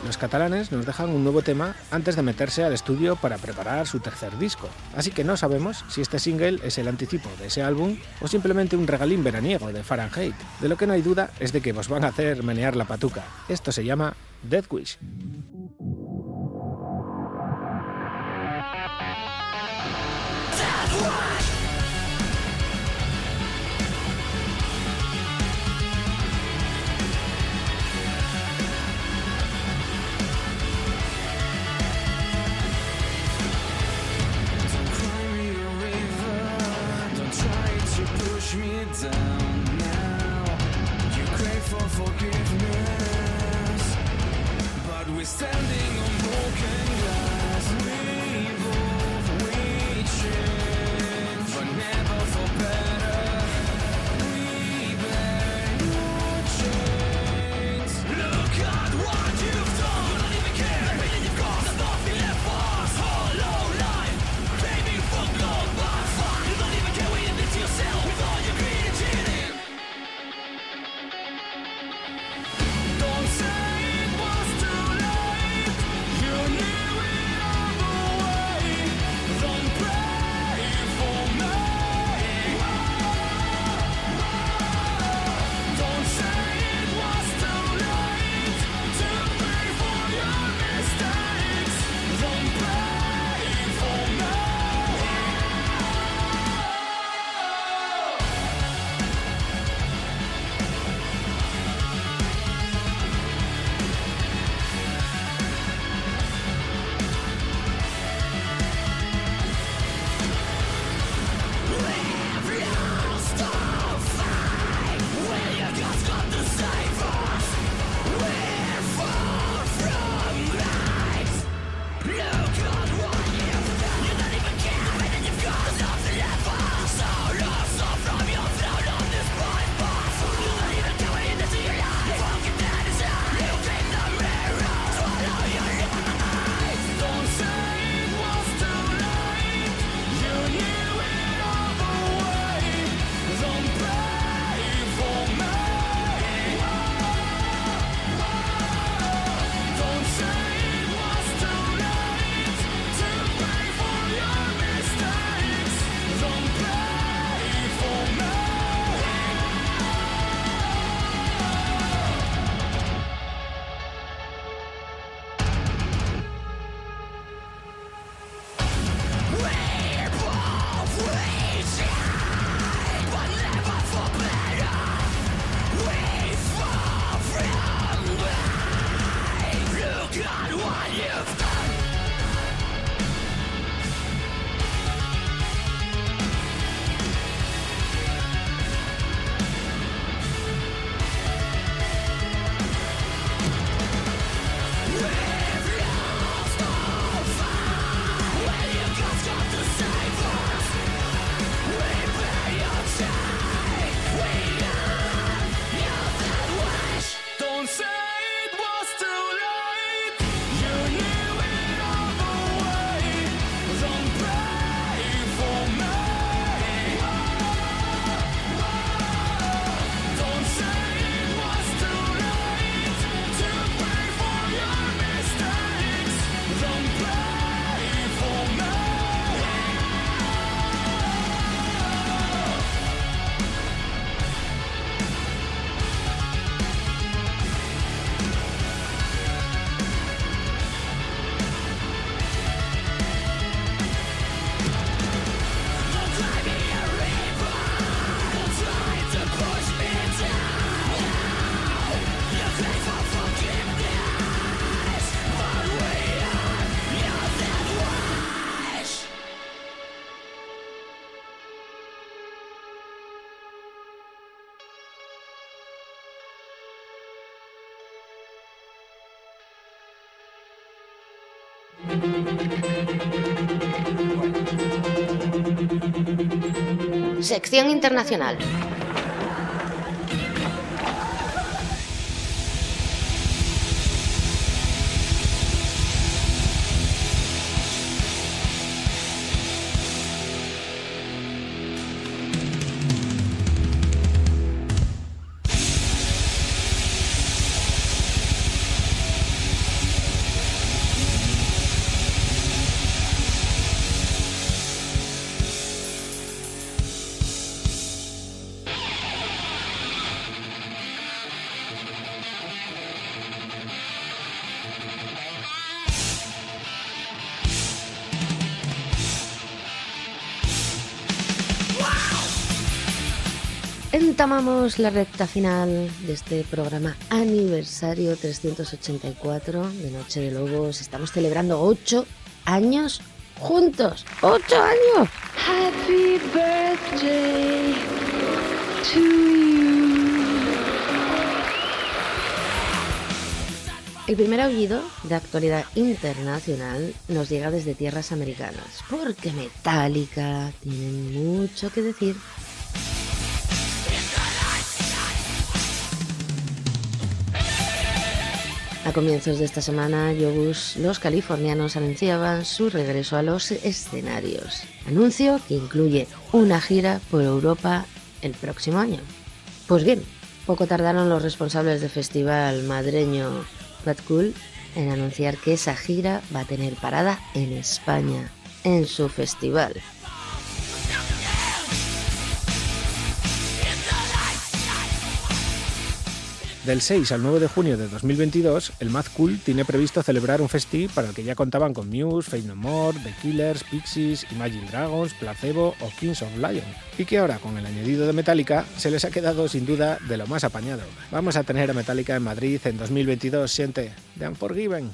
Los catalanes nos dejan un nuevo tema antes de meterse al estudio para preparar su tercer disco, así que no sabemos si este single es el anticipo de ese álbum o simplemente un regalín veraniego de Fahrenheit. De lo que no hay duda es de que os van a hacer menear la patuca. Esto se llama Death Wish. Push me down now. You for forgiveness, but we're standing on broken Sección internacional. Entamamos la recta final de este programa aniversario 384 de Noche de Lobos. Estamos celebrando ocho años juntos. ¡Ocho años! Happy birthday to you. El primer aullido de actualidad internacional nos llega desde tierras americanas, porque Metallica tiene mucho que decir. A comienzos de esta semana, los californianos anunciaban su regreso a los escenarios. Anuncio que incluye una gira por Europa el próximo año. Pues bien, poco tardaron los responsables del festival madreño Bad Cool en anunciar que esa gira va a tener parada en España, en su festival. Del 6 al 9 de junio de 2022, el Mad Cool tiene previsto celebrar un festi para el que ya contaban con Muse, Fate No More, The Killers, Pixies, Imagine Dragons, Placebo o Kings of Lion, y que ahora con el añadido de Metallica se les ha quedado sin duda de lo más apañado. Vamos a tener a Metallica en Madrid en 2022, siente, The Unforgiven.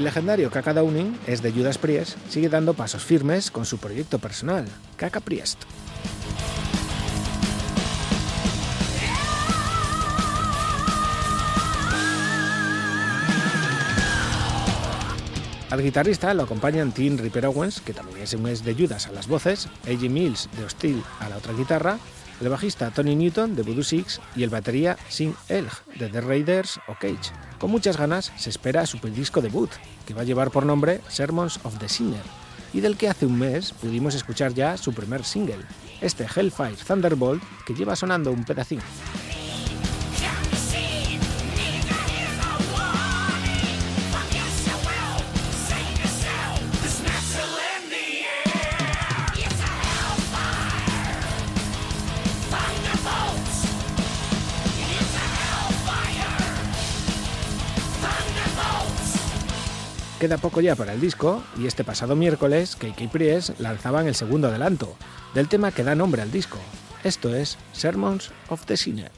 El legendario Kaka Downing es de Judas Priest, sigue dando pasos firmes con su proyecto personal, Kaka Priest. Al guitarrista lo acompañan Tim Ripper Owens, que también es de Judas a las voces, A.J. Mills de Hostile a la otra guitarra, el bajista Tony Newton de Voodoo Six y el batería Sin Elg de The Raiders o Cage. Con muchas ganas se espera su disco debut, que va a llevar por nombre Sermons of the Sinner, y del que hace un mes pudimos escuchar ya su primer single, este Hellfire Thunderbolt, que lleva sonando un pedacín. Queda poco ya para el disco y este pasado miércoles KK Priest lanzaban el segundo adelanto del tema que da nombre al disco. Esto es Sermons of the Sinner.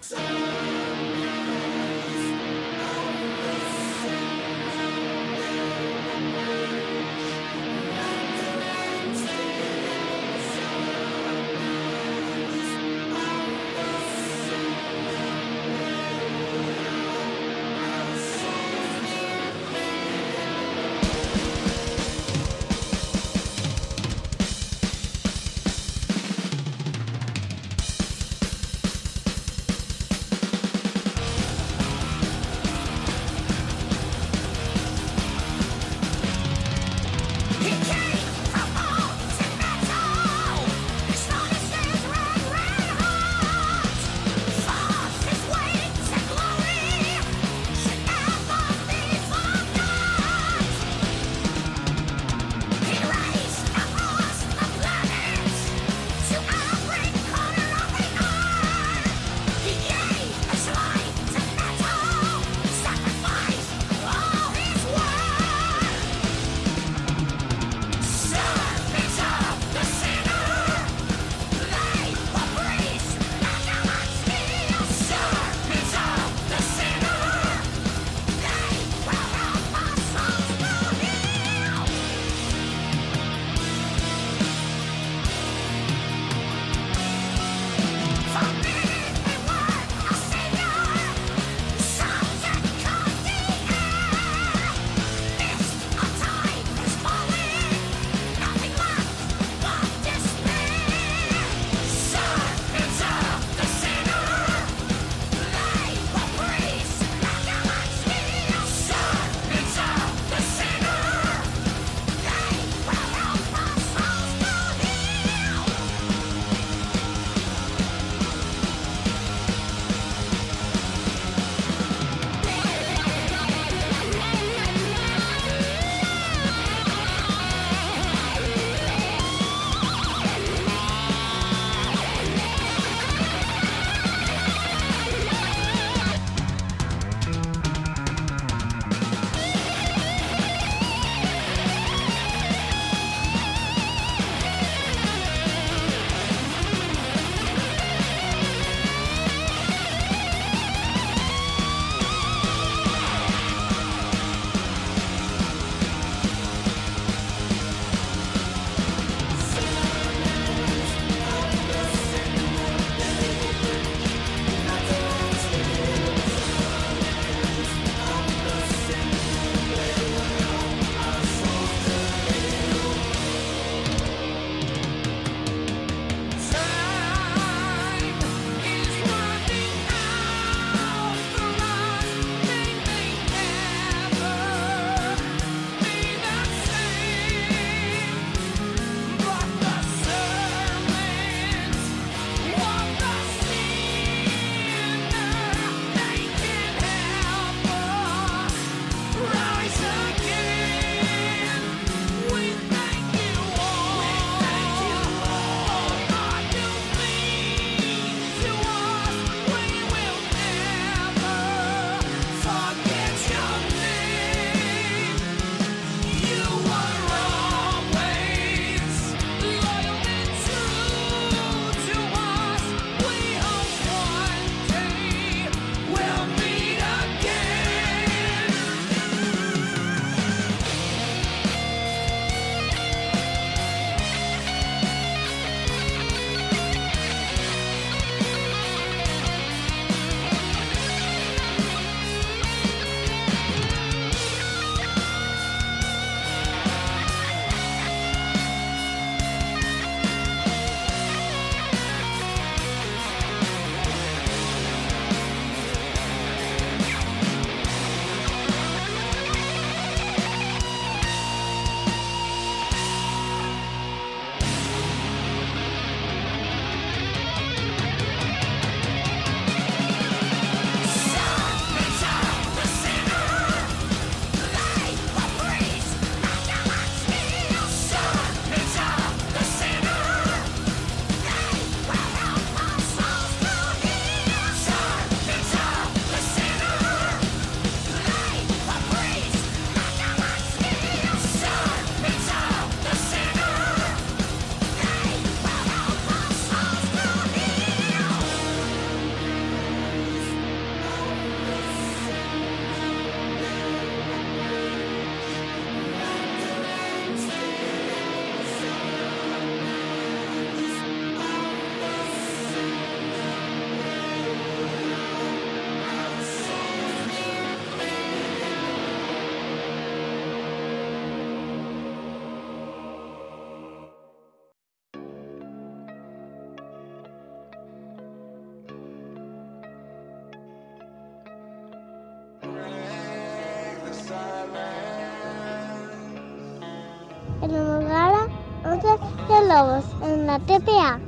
En la TPA.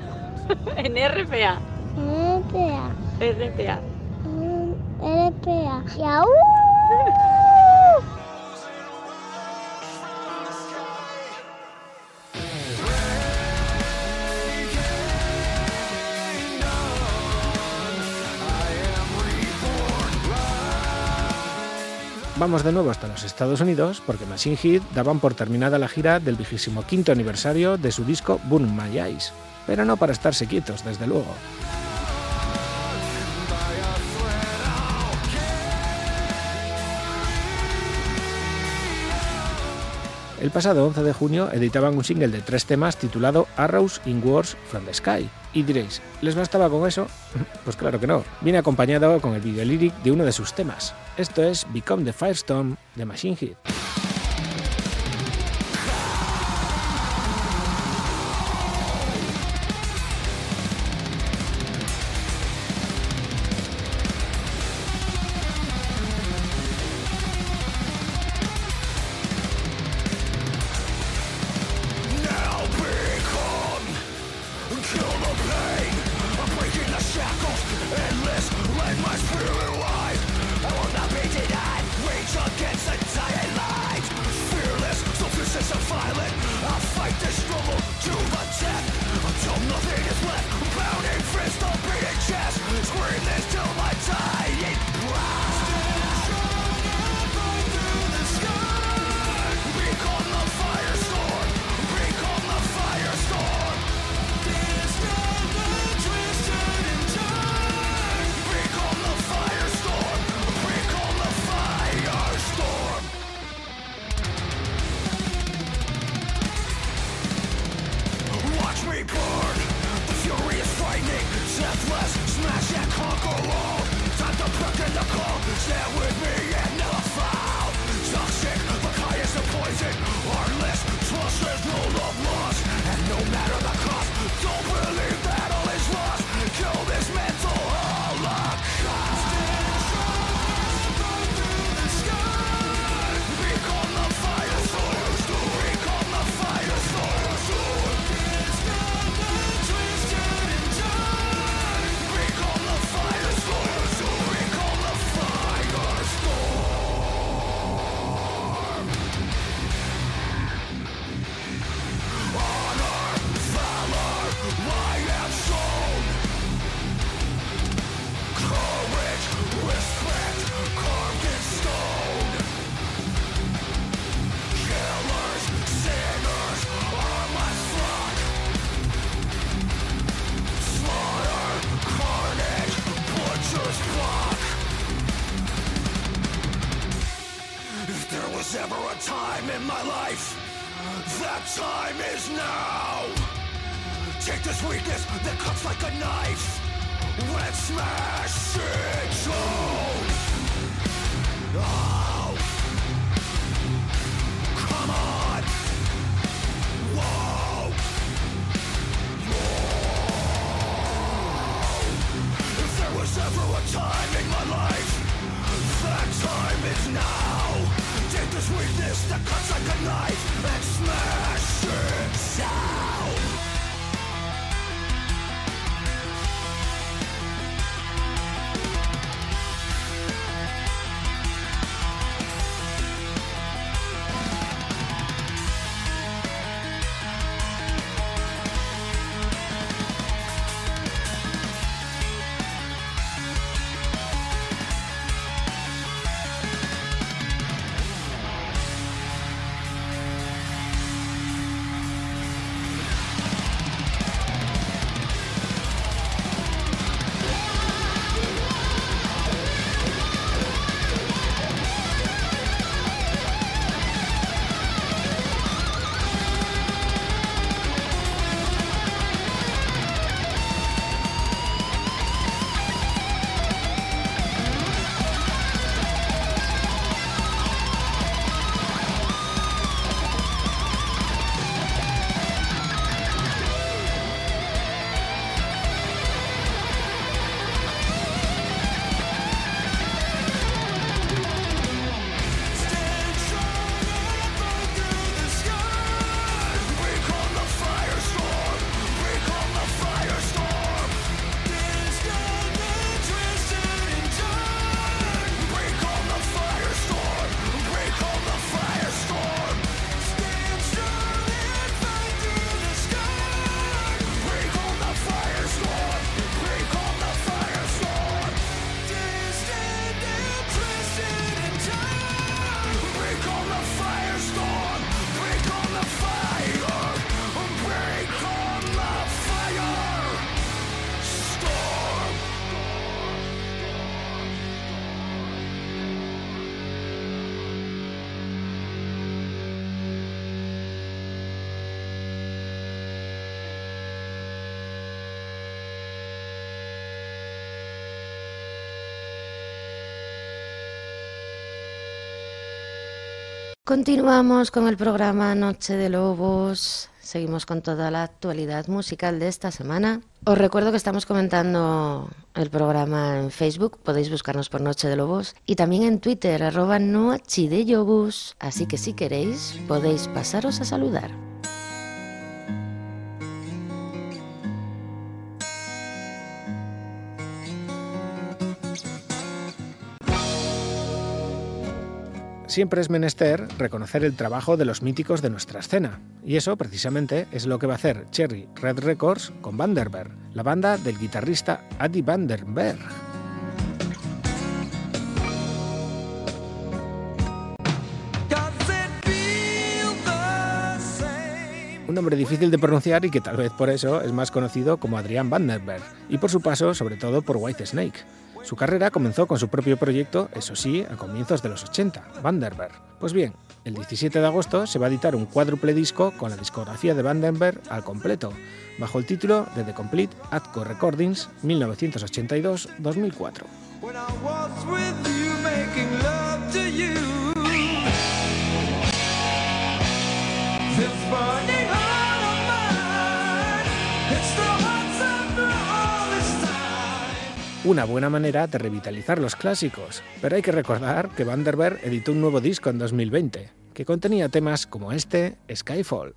en RPA. En RPA. RPA. En RPA. Y Vamos de nuevo hasta los Estados Unidos porque Machine Head daban por terminada la gira del vigésimo quinto aniversario de su disco Burn My Eyes, pero no para estarse quietos, desde luego. El pasado 11 de junio editaban un single de tres temas titulado Arrows in Wars from the Sky. Y diréis, ¿les bastaba con eso? Pues claro que no. Viene acompañado con el video lyric de uno de sus temas. Esto es Become the Firestorm de Machine Head. A time in my life, that time is now. Take this weakness that cuts like a knife and smash it down. Continuamos con el programa Noche de Lobos. Seguimos con toda la actualidad musical de esta semana. Os recuerdo que estamos comentando el programa en Facebook, podéis buscarnos por Noche de Lobos, y también en Twitter, arroba Yobus. Así que si queréis, podéis pasaros a saludar. Siempre es menester reconocer el trabajo de los míticos de nuestra escena, y eso precisamente es lo que va a hacer Cherry Red Records con Vanderberg, la banda del guitarrista Adi Vanderberg. Un nombre difícil de pronunciar y que tal vez por eso es más conocido como Adrián Vandenberg, y por su paso sobre todo por White Snake. Su carrera comenzó con su propio proyecto, eso sí, a comienzos de los 80, Vandenberg. Pues bien, el 17 de agosto se va a editar un cuádruple disco con la discografía de Vandenberg al completo, bajo el título de The Complete Atco Recordings 1982-2004. When I Una buena manera de revitalizar los clásicos, pero hay que recordar que Vanderberg editó un nuevo disco en 2020, que contenía temas como este, Skyfall.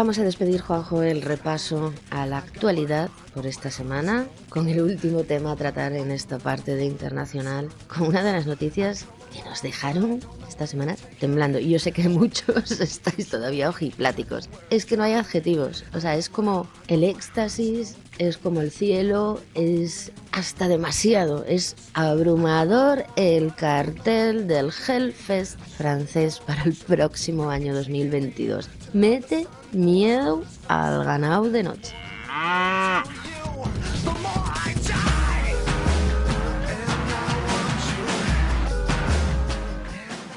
Vamos a despedir, Juanjo, el repaso a la actualidad por esta semana con el último tema a tratar en esta parte de internacional, con una de las noticias que nos dejaron esta semana temblando. Y yo sé que muchos estáis todavía ojipláticos. Es que no hay adjetivos. O sea, es como el éxtasis, es como el cielo, es hasta demasiado. Es abrumador el cartel del Hellfest francés para el próximo año 2022. Mete miedo al ganado de noche.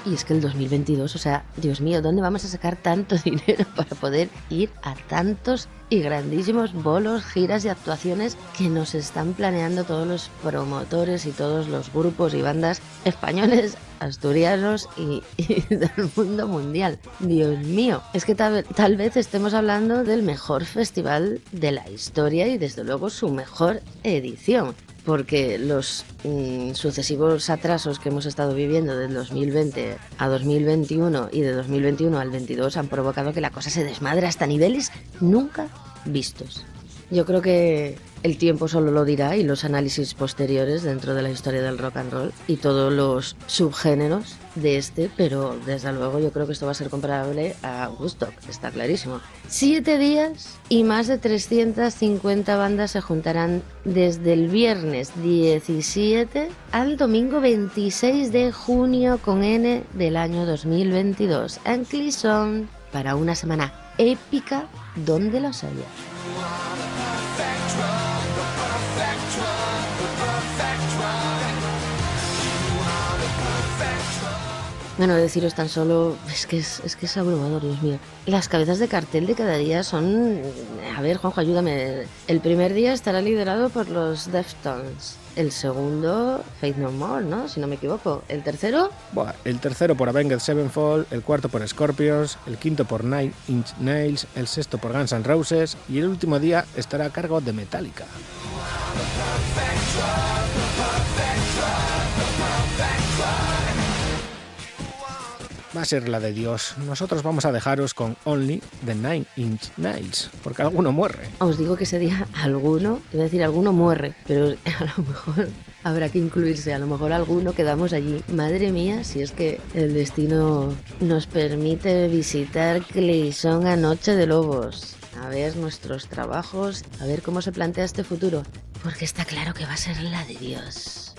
Y es que el 2022, o sea, Dios mío, ¿dónde vamos a sacar tanto dinero para poder ir a tantos y grandísimos bolos, giras y actuaciones que nos están planeando todos los promotores y todos los grupos y bandas españoles, asturianos y, del mundo mundial? Dios mío, es que tal, tal vez estemos hablando del mejor festival de la historia y desde luego su mejor edición porque los mm, sucesivos atrasos que hemos estado viviendo del 2020 a 2021 y de 2021 al 22 han provocado que la cosa se desmadre hasta niveles nunca vistos. Yo creo que el tiempo solo lo dirá y los análisis posteriores dentro de la historia del rock and roll y todos los subgéneros de este, pero desde luego yo creo que esto va a ser comparable a Woodstock, está clarísimo. Siete días y más de 350 bandas se juntarán desde el viernes 17 al domingo 26 de junio con N del año 2022 en Clisson para una semana épica donde los haya. wanna Bueno, deciros tan solo, es que es, es que es abrumador, Dios mío. Las cabezas de cartel de cada día son, a ver, Juanjo, ayúdame. El primer día estará liderado por los Deftones. El segundo, Faith No More, ¿no? Si no me equivoco. El tercero, Buah, el tercero por Avenged Sevenfold, el cuarto por Scorpions, el quinto por Nine Inch Nails, el sexto por Guns N' Roses y el último día estará a cargo de Metallica. Va a ser la de Dios. Nosotros vamos a dejaros con Only the Nine Inch Nails, porque alguno muere. os digo que ese día alguno, iba a decir alguno muere, pero a lo mejor habrá que incluirse, a lo mejor alguno quedamos allí. Madre mía, si es que el destino nos permite visitar Cleison a Noche de Lobos, a ver nuestros trabajos, a ver cómo se plantea este futuro, porque está claro que va a ser la de Dios.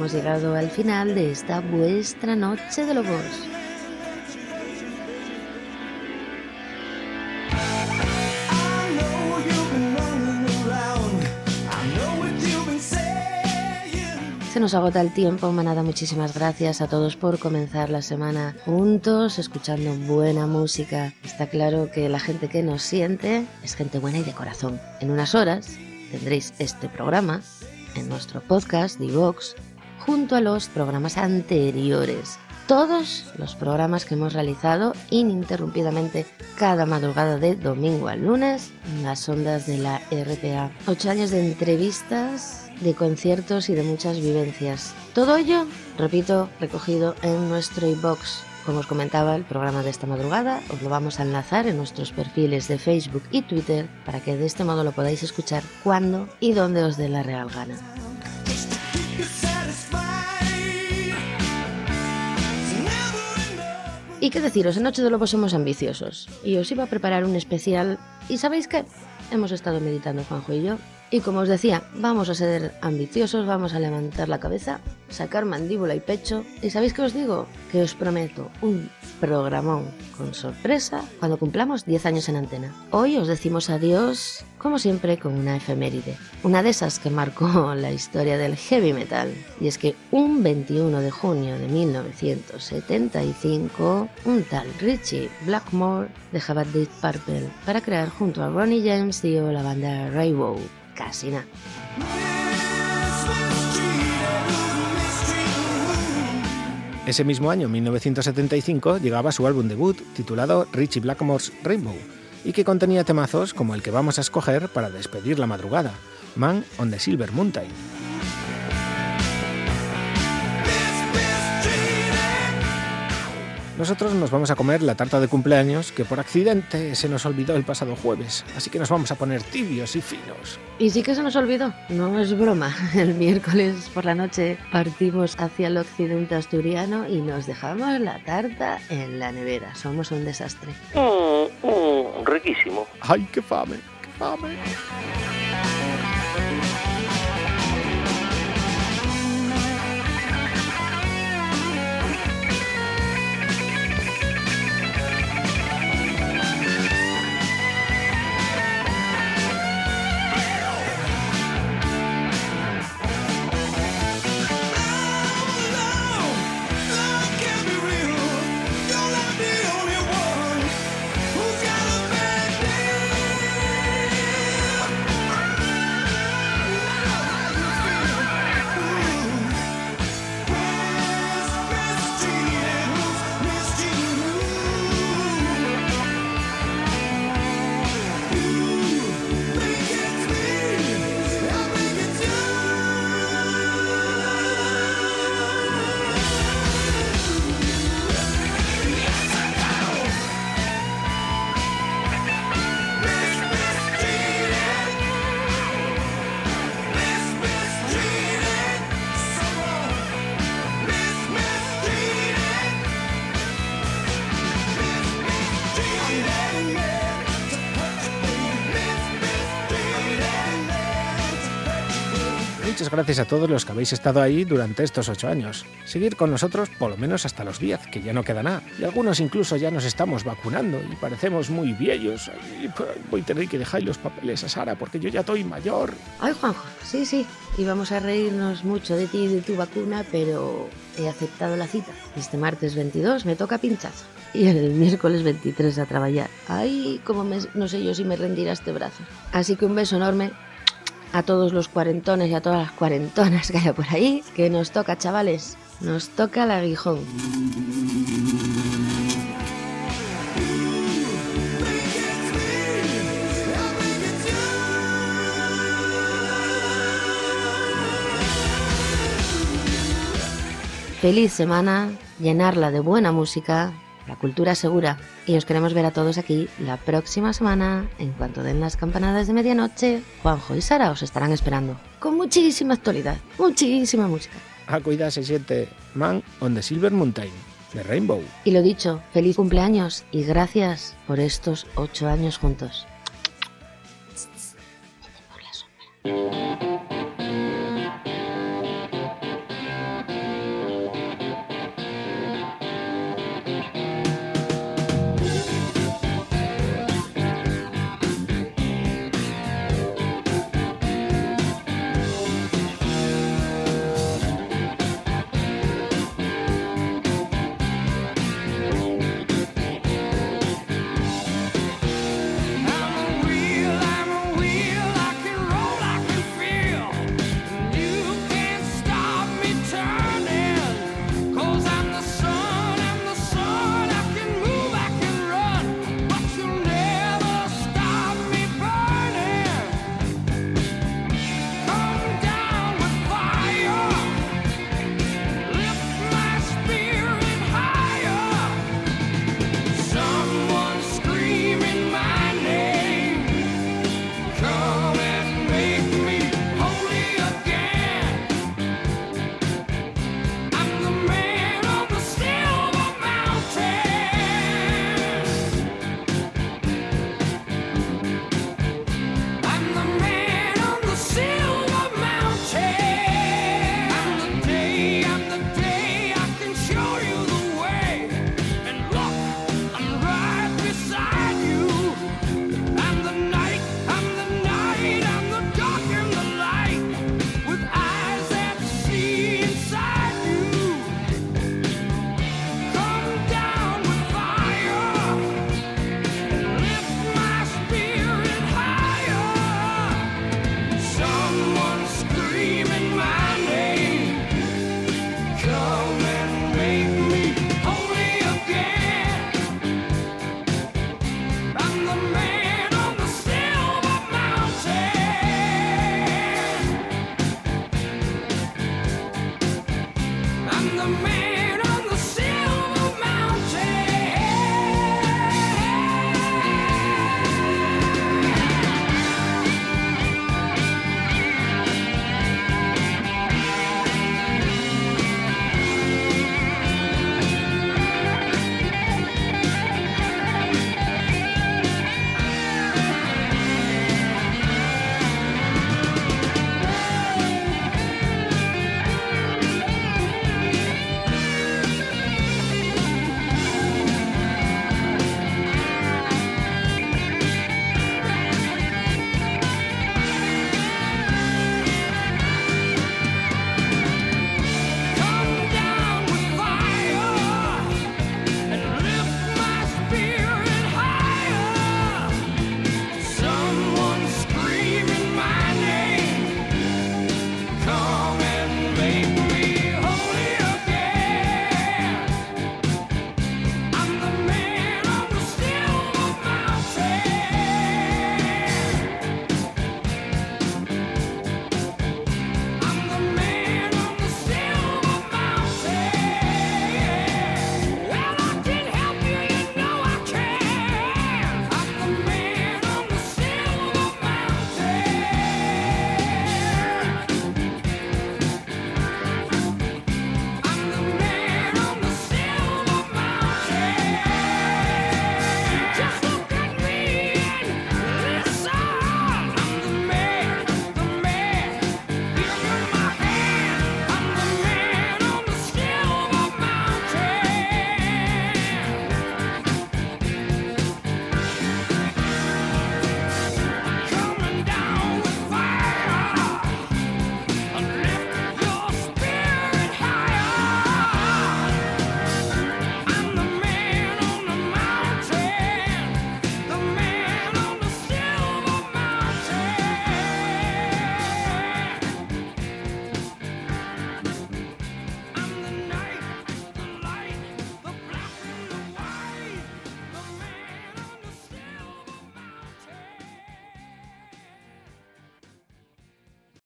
hemos llegado al final de esta vuestra noche de lobos. Se nos agota el tiempo, manada. Muchísimas gracias a todos por comenzar la semana juntos, escuchando buena música. Está claro que la gente que nos siente es gente buena y de corazón. En unas horas tendréis este programa en nuestro podcast, Divox, junto a los programas anteriores. Todos los programas que hemos realizado ininterrumpidamente cada madrugada de domingo al lunes en las ondas de la RPA. Ocho años de entrevistas, de conciertos y de muchas vivencias. Todo ello, repito, recogido en nuestro iBox. E Como os comentaba, el programa de esta madrugada os lo vamos a enlazar en nuestros perfiles de Facebook y Twitter para que de este modo lo podáis escuchar cuando y donde os dé la real gana. Y qué deciros, en Noche de Lobos somos ambiciosos. Y os iba a preparar un especial. ¿Y sabéis qué? Hemos estado meditando, Juanjo y yo. Y como os decía, vamos a ser ambiciosos, vamos a levantar la cabeza, sacar mandíbula y pecho. ¿Y sabéis qué os digo? Que os prometo un programón con sorpresa cuando cumplamos 10 años en antena. Hoy os decimos adiós, como siempre, con una efeméride. Una de esas que marcó la historia del heavy metal. Y es que un 21 de junio de 1975, un tal Richie Blackmore dejaba Deep Purple para crear junto a Ronnie James Dio la banda Rainbow. Casi nada. Ese mismo año, 1975, llegaba su álbum debut titulado Richie Blackmore's Rainbow y que contenía temazos como el que vamos a escoger para despedir la madrugada, Man on the Silver Mountain. Nosotros nos vamos a comer la tarta de cumpleaños que por accidente se nos olvidó el pasado jueves, así que nos vamos a poner tibios y finos. Y sí que se nos olvidó, no es broma. El miércoles por la noche partimos hacia el occidente asturiano y nos dejamos la tarta en la nevera. Somos un desastre. riquísimo. ¡Ay, qué fame! ¡Qué fame! Gracias a todos los que habéis estado ahí durante estos ocho años. Seguir con nosotros por lo menos hasta los 10, que ya no queda nada. Y algunos incluso ya nos estamos vacunando y parecemos muy viejos. Pues, voy a tener que dejar los papeles a Sara porque yo ya estoy mayor. Ay, Juanjo, sí, sí. Y vamos a reírnos mucho de ti y de tu vacuna, pero he aceptado la cita. Este martes 22 me toca pinchazo. Y el miércoles 23 a trabajar. Ay, como me- no sé yo si me rendirá este brazo. Así que un beso enorme a todos los cuarentones y a todas las cuarentonas que haya por ahí. Que nos toca, chavales. Nos toca el aguijón. Feliz semana, llenarla de buena música, la cultura segura. Y os queremos ver a todos aquí la próxima semana. En cuanto den las campanadas de medianoche, Juanjo y Sara os estarán esperando. Con muchísima actualidad, muchísima música. A cuidar se siente Man on the Silver Mountain de Rainbow. Y lo dicho, feliz cumpleaños y gracias por estos ocho años juntos.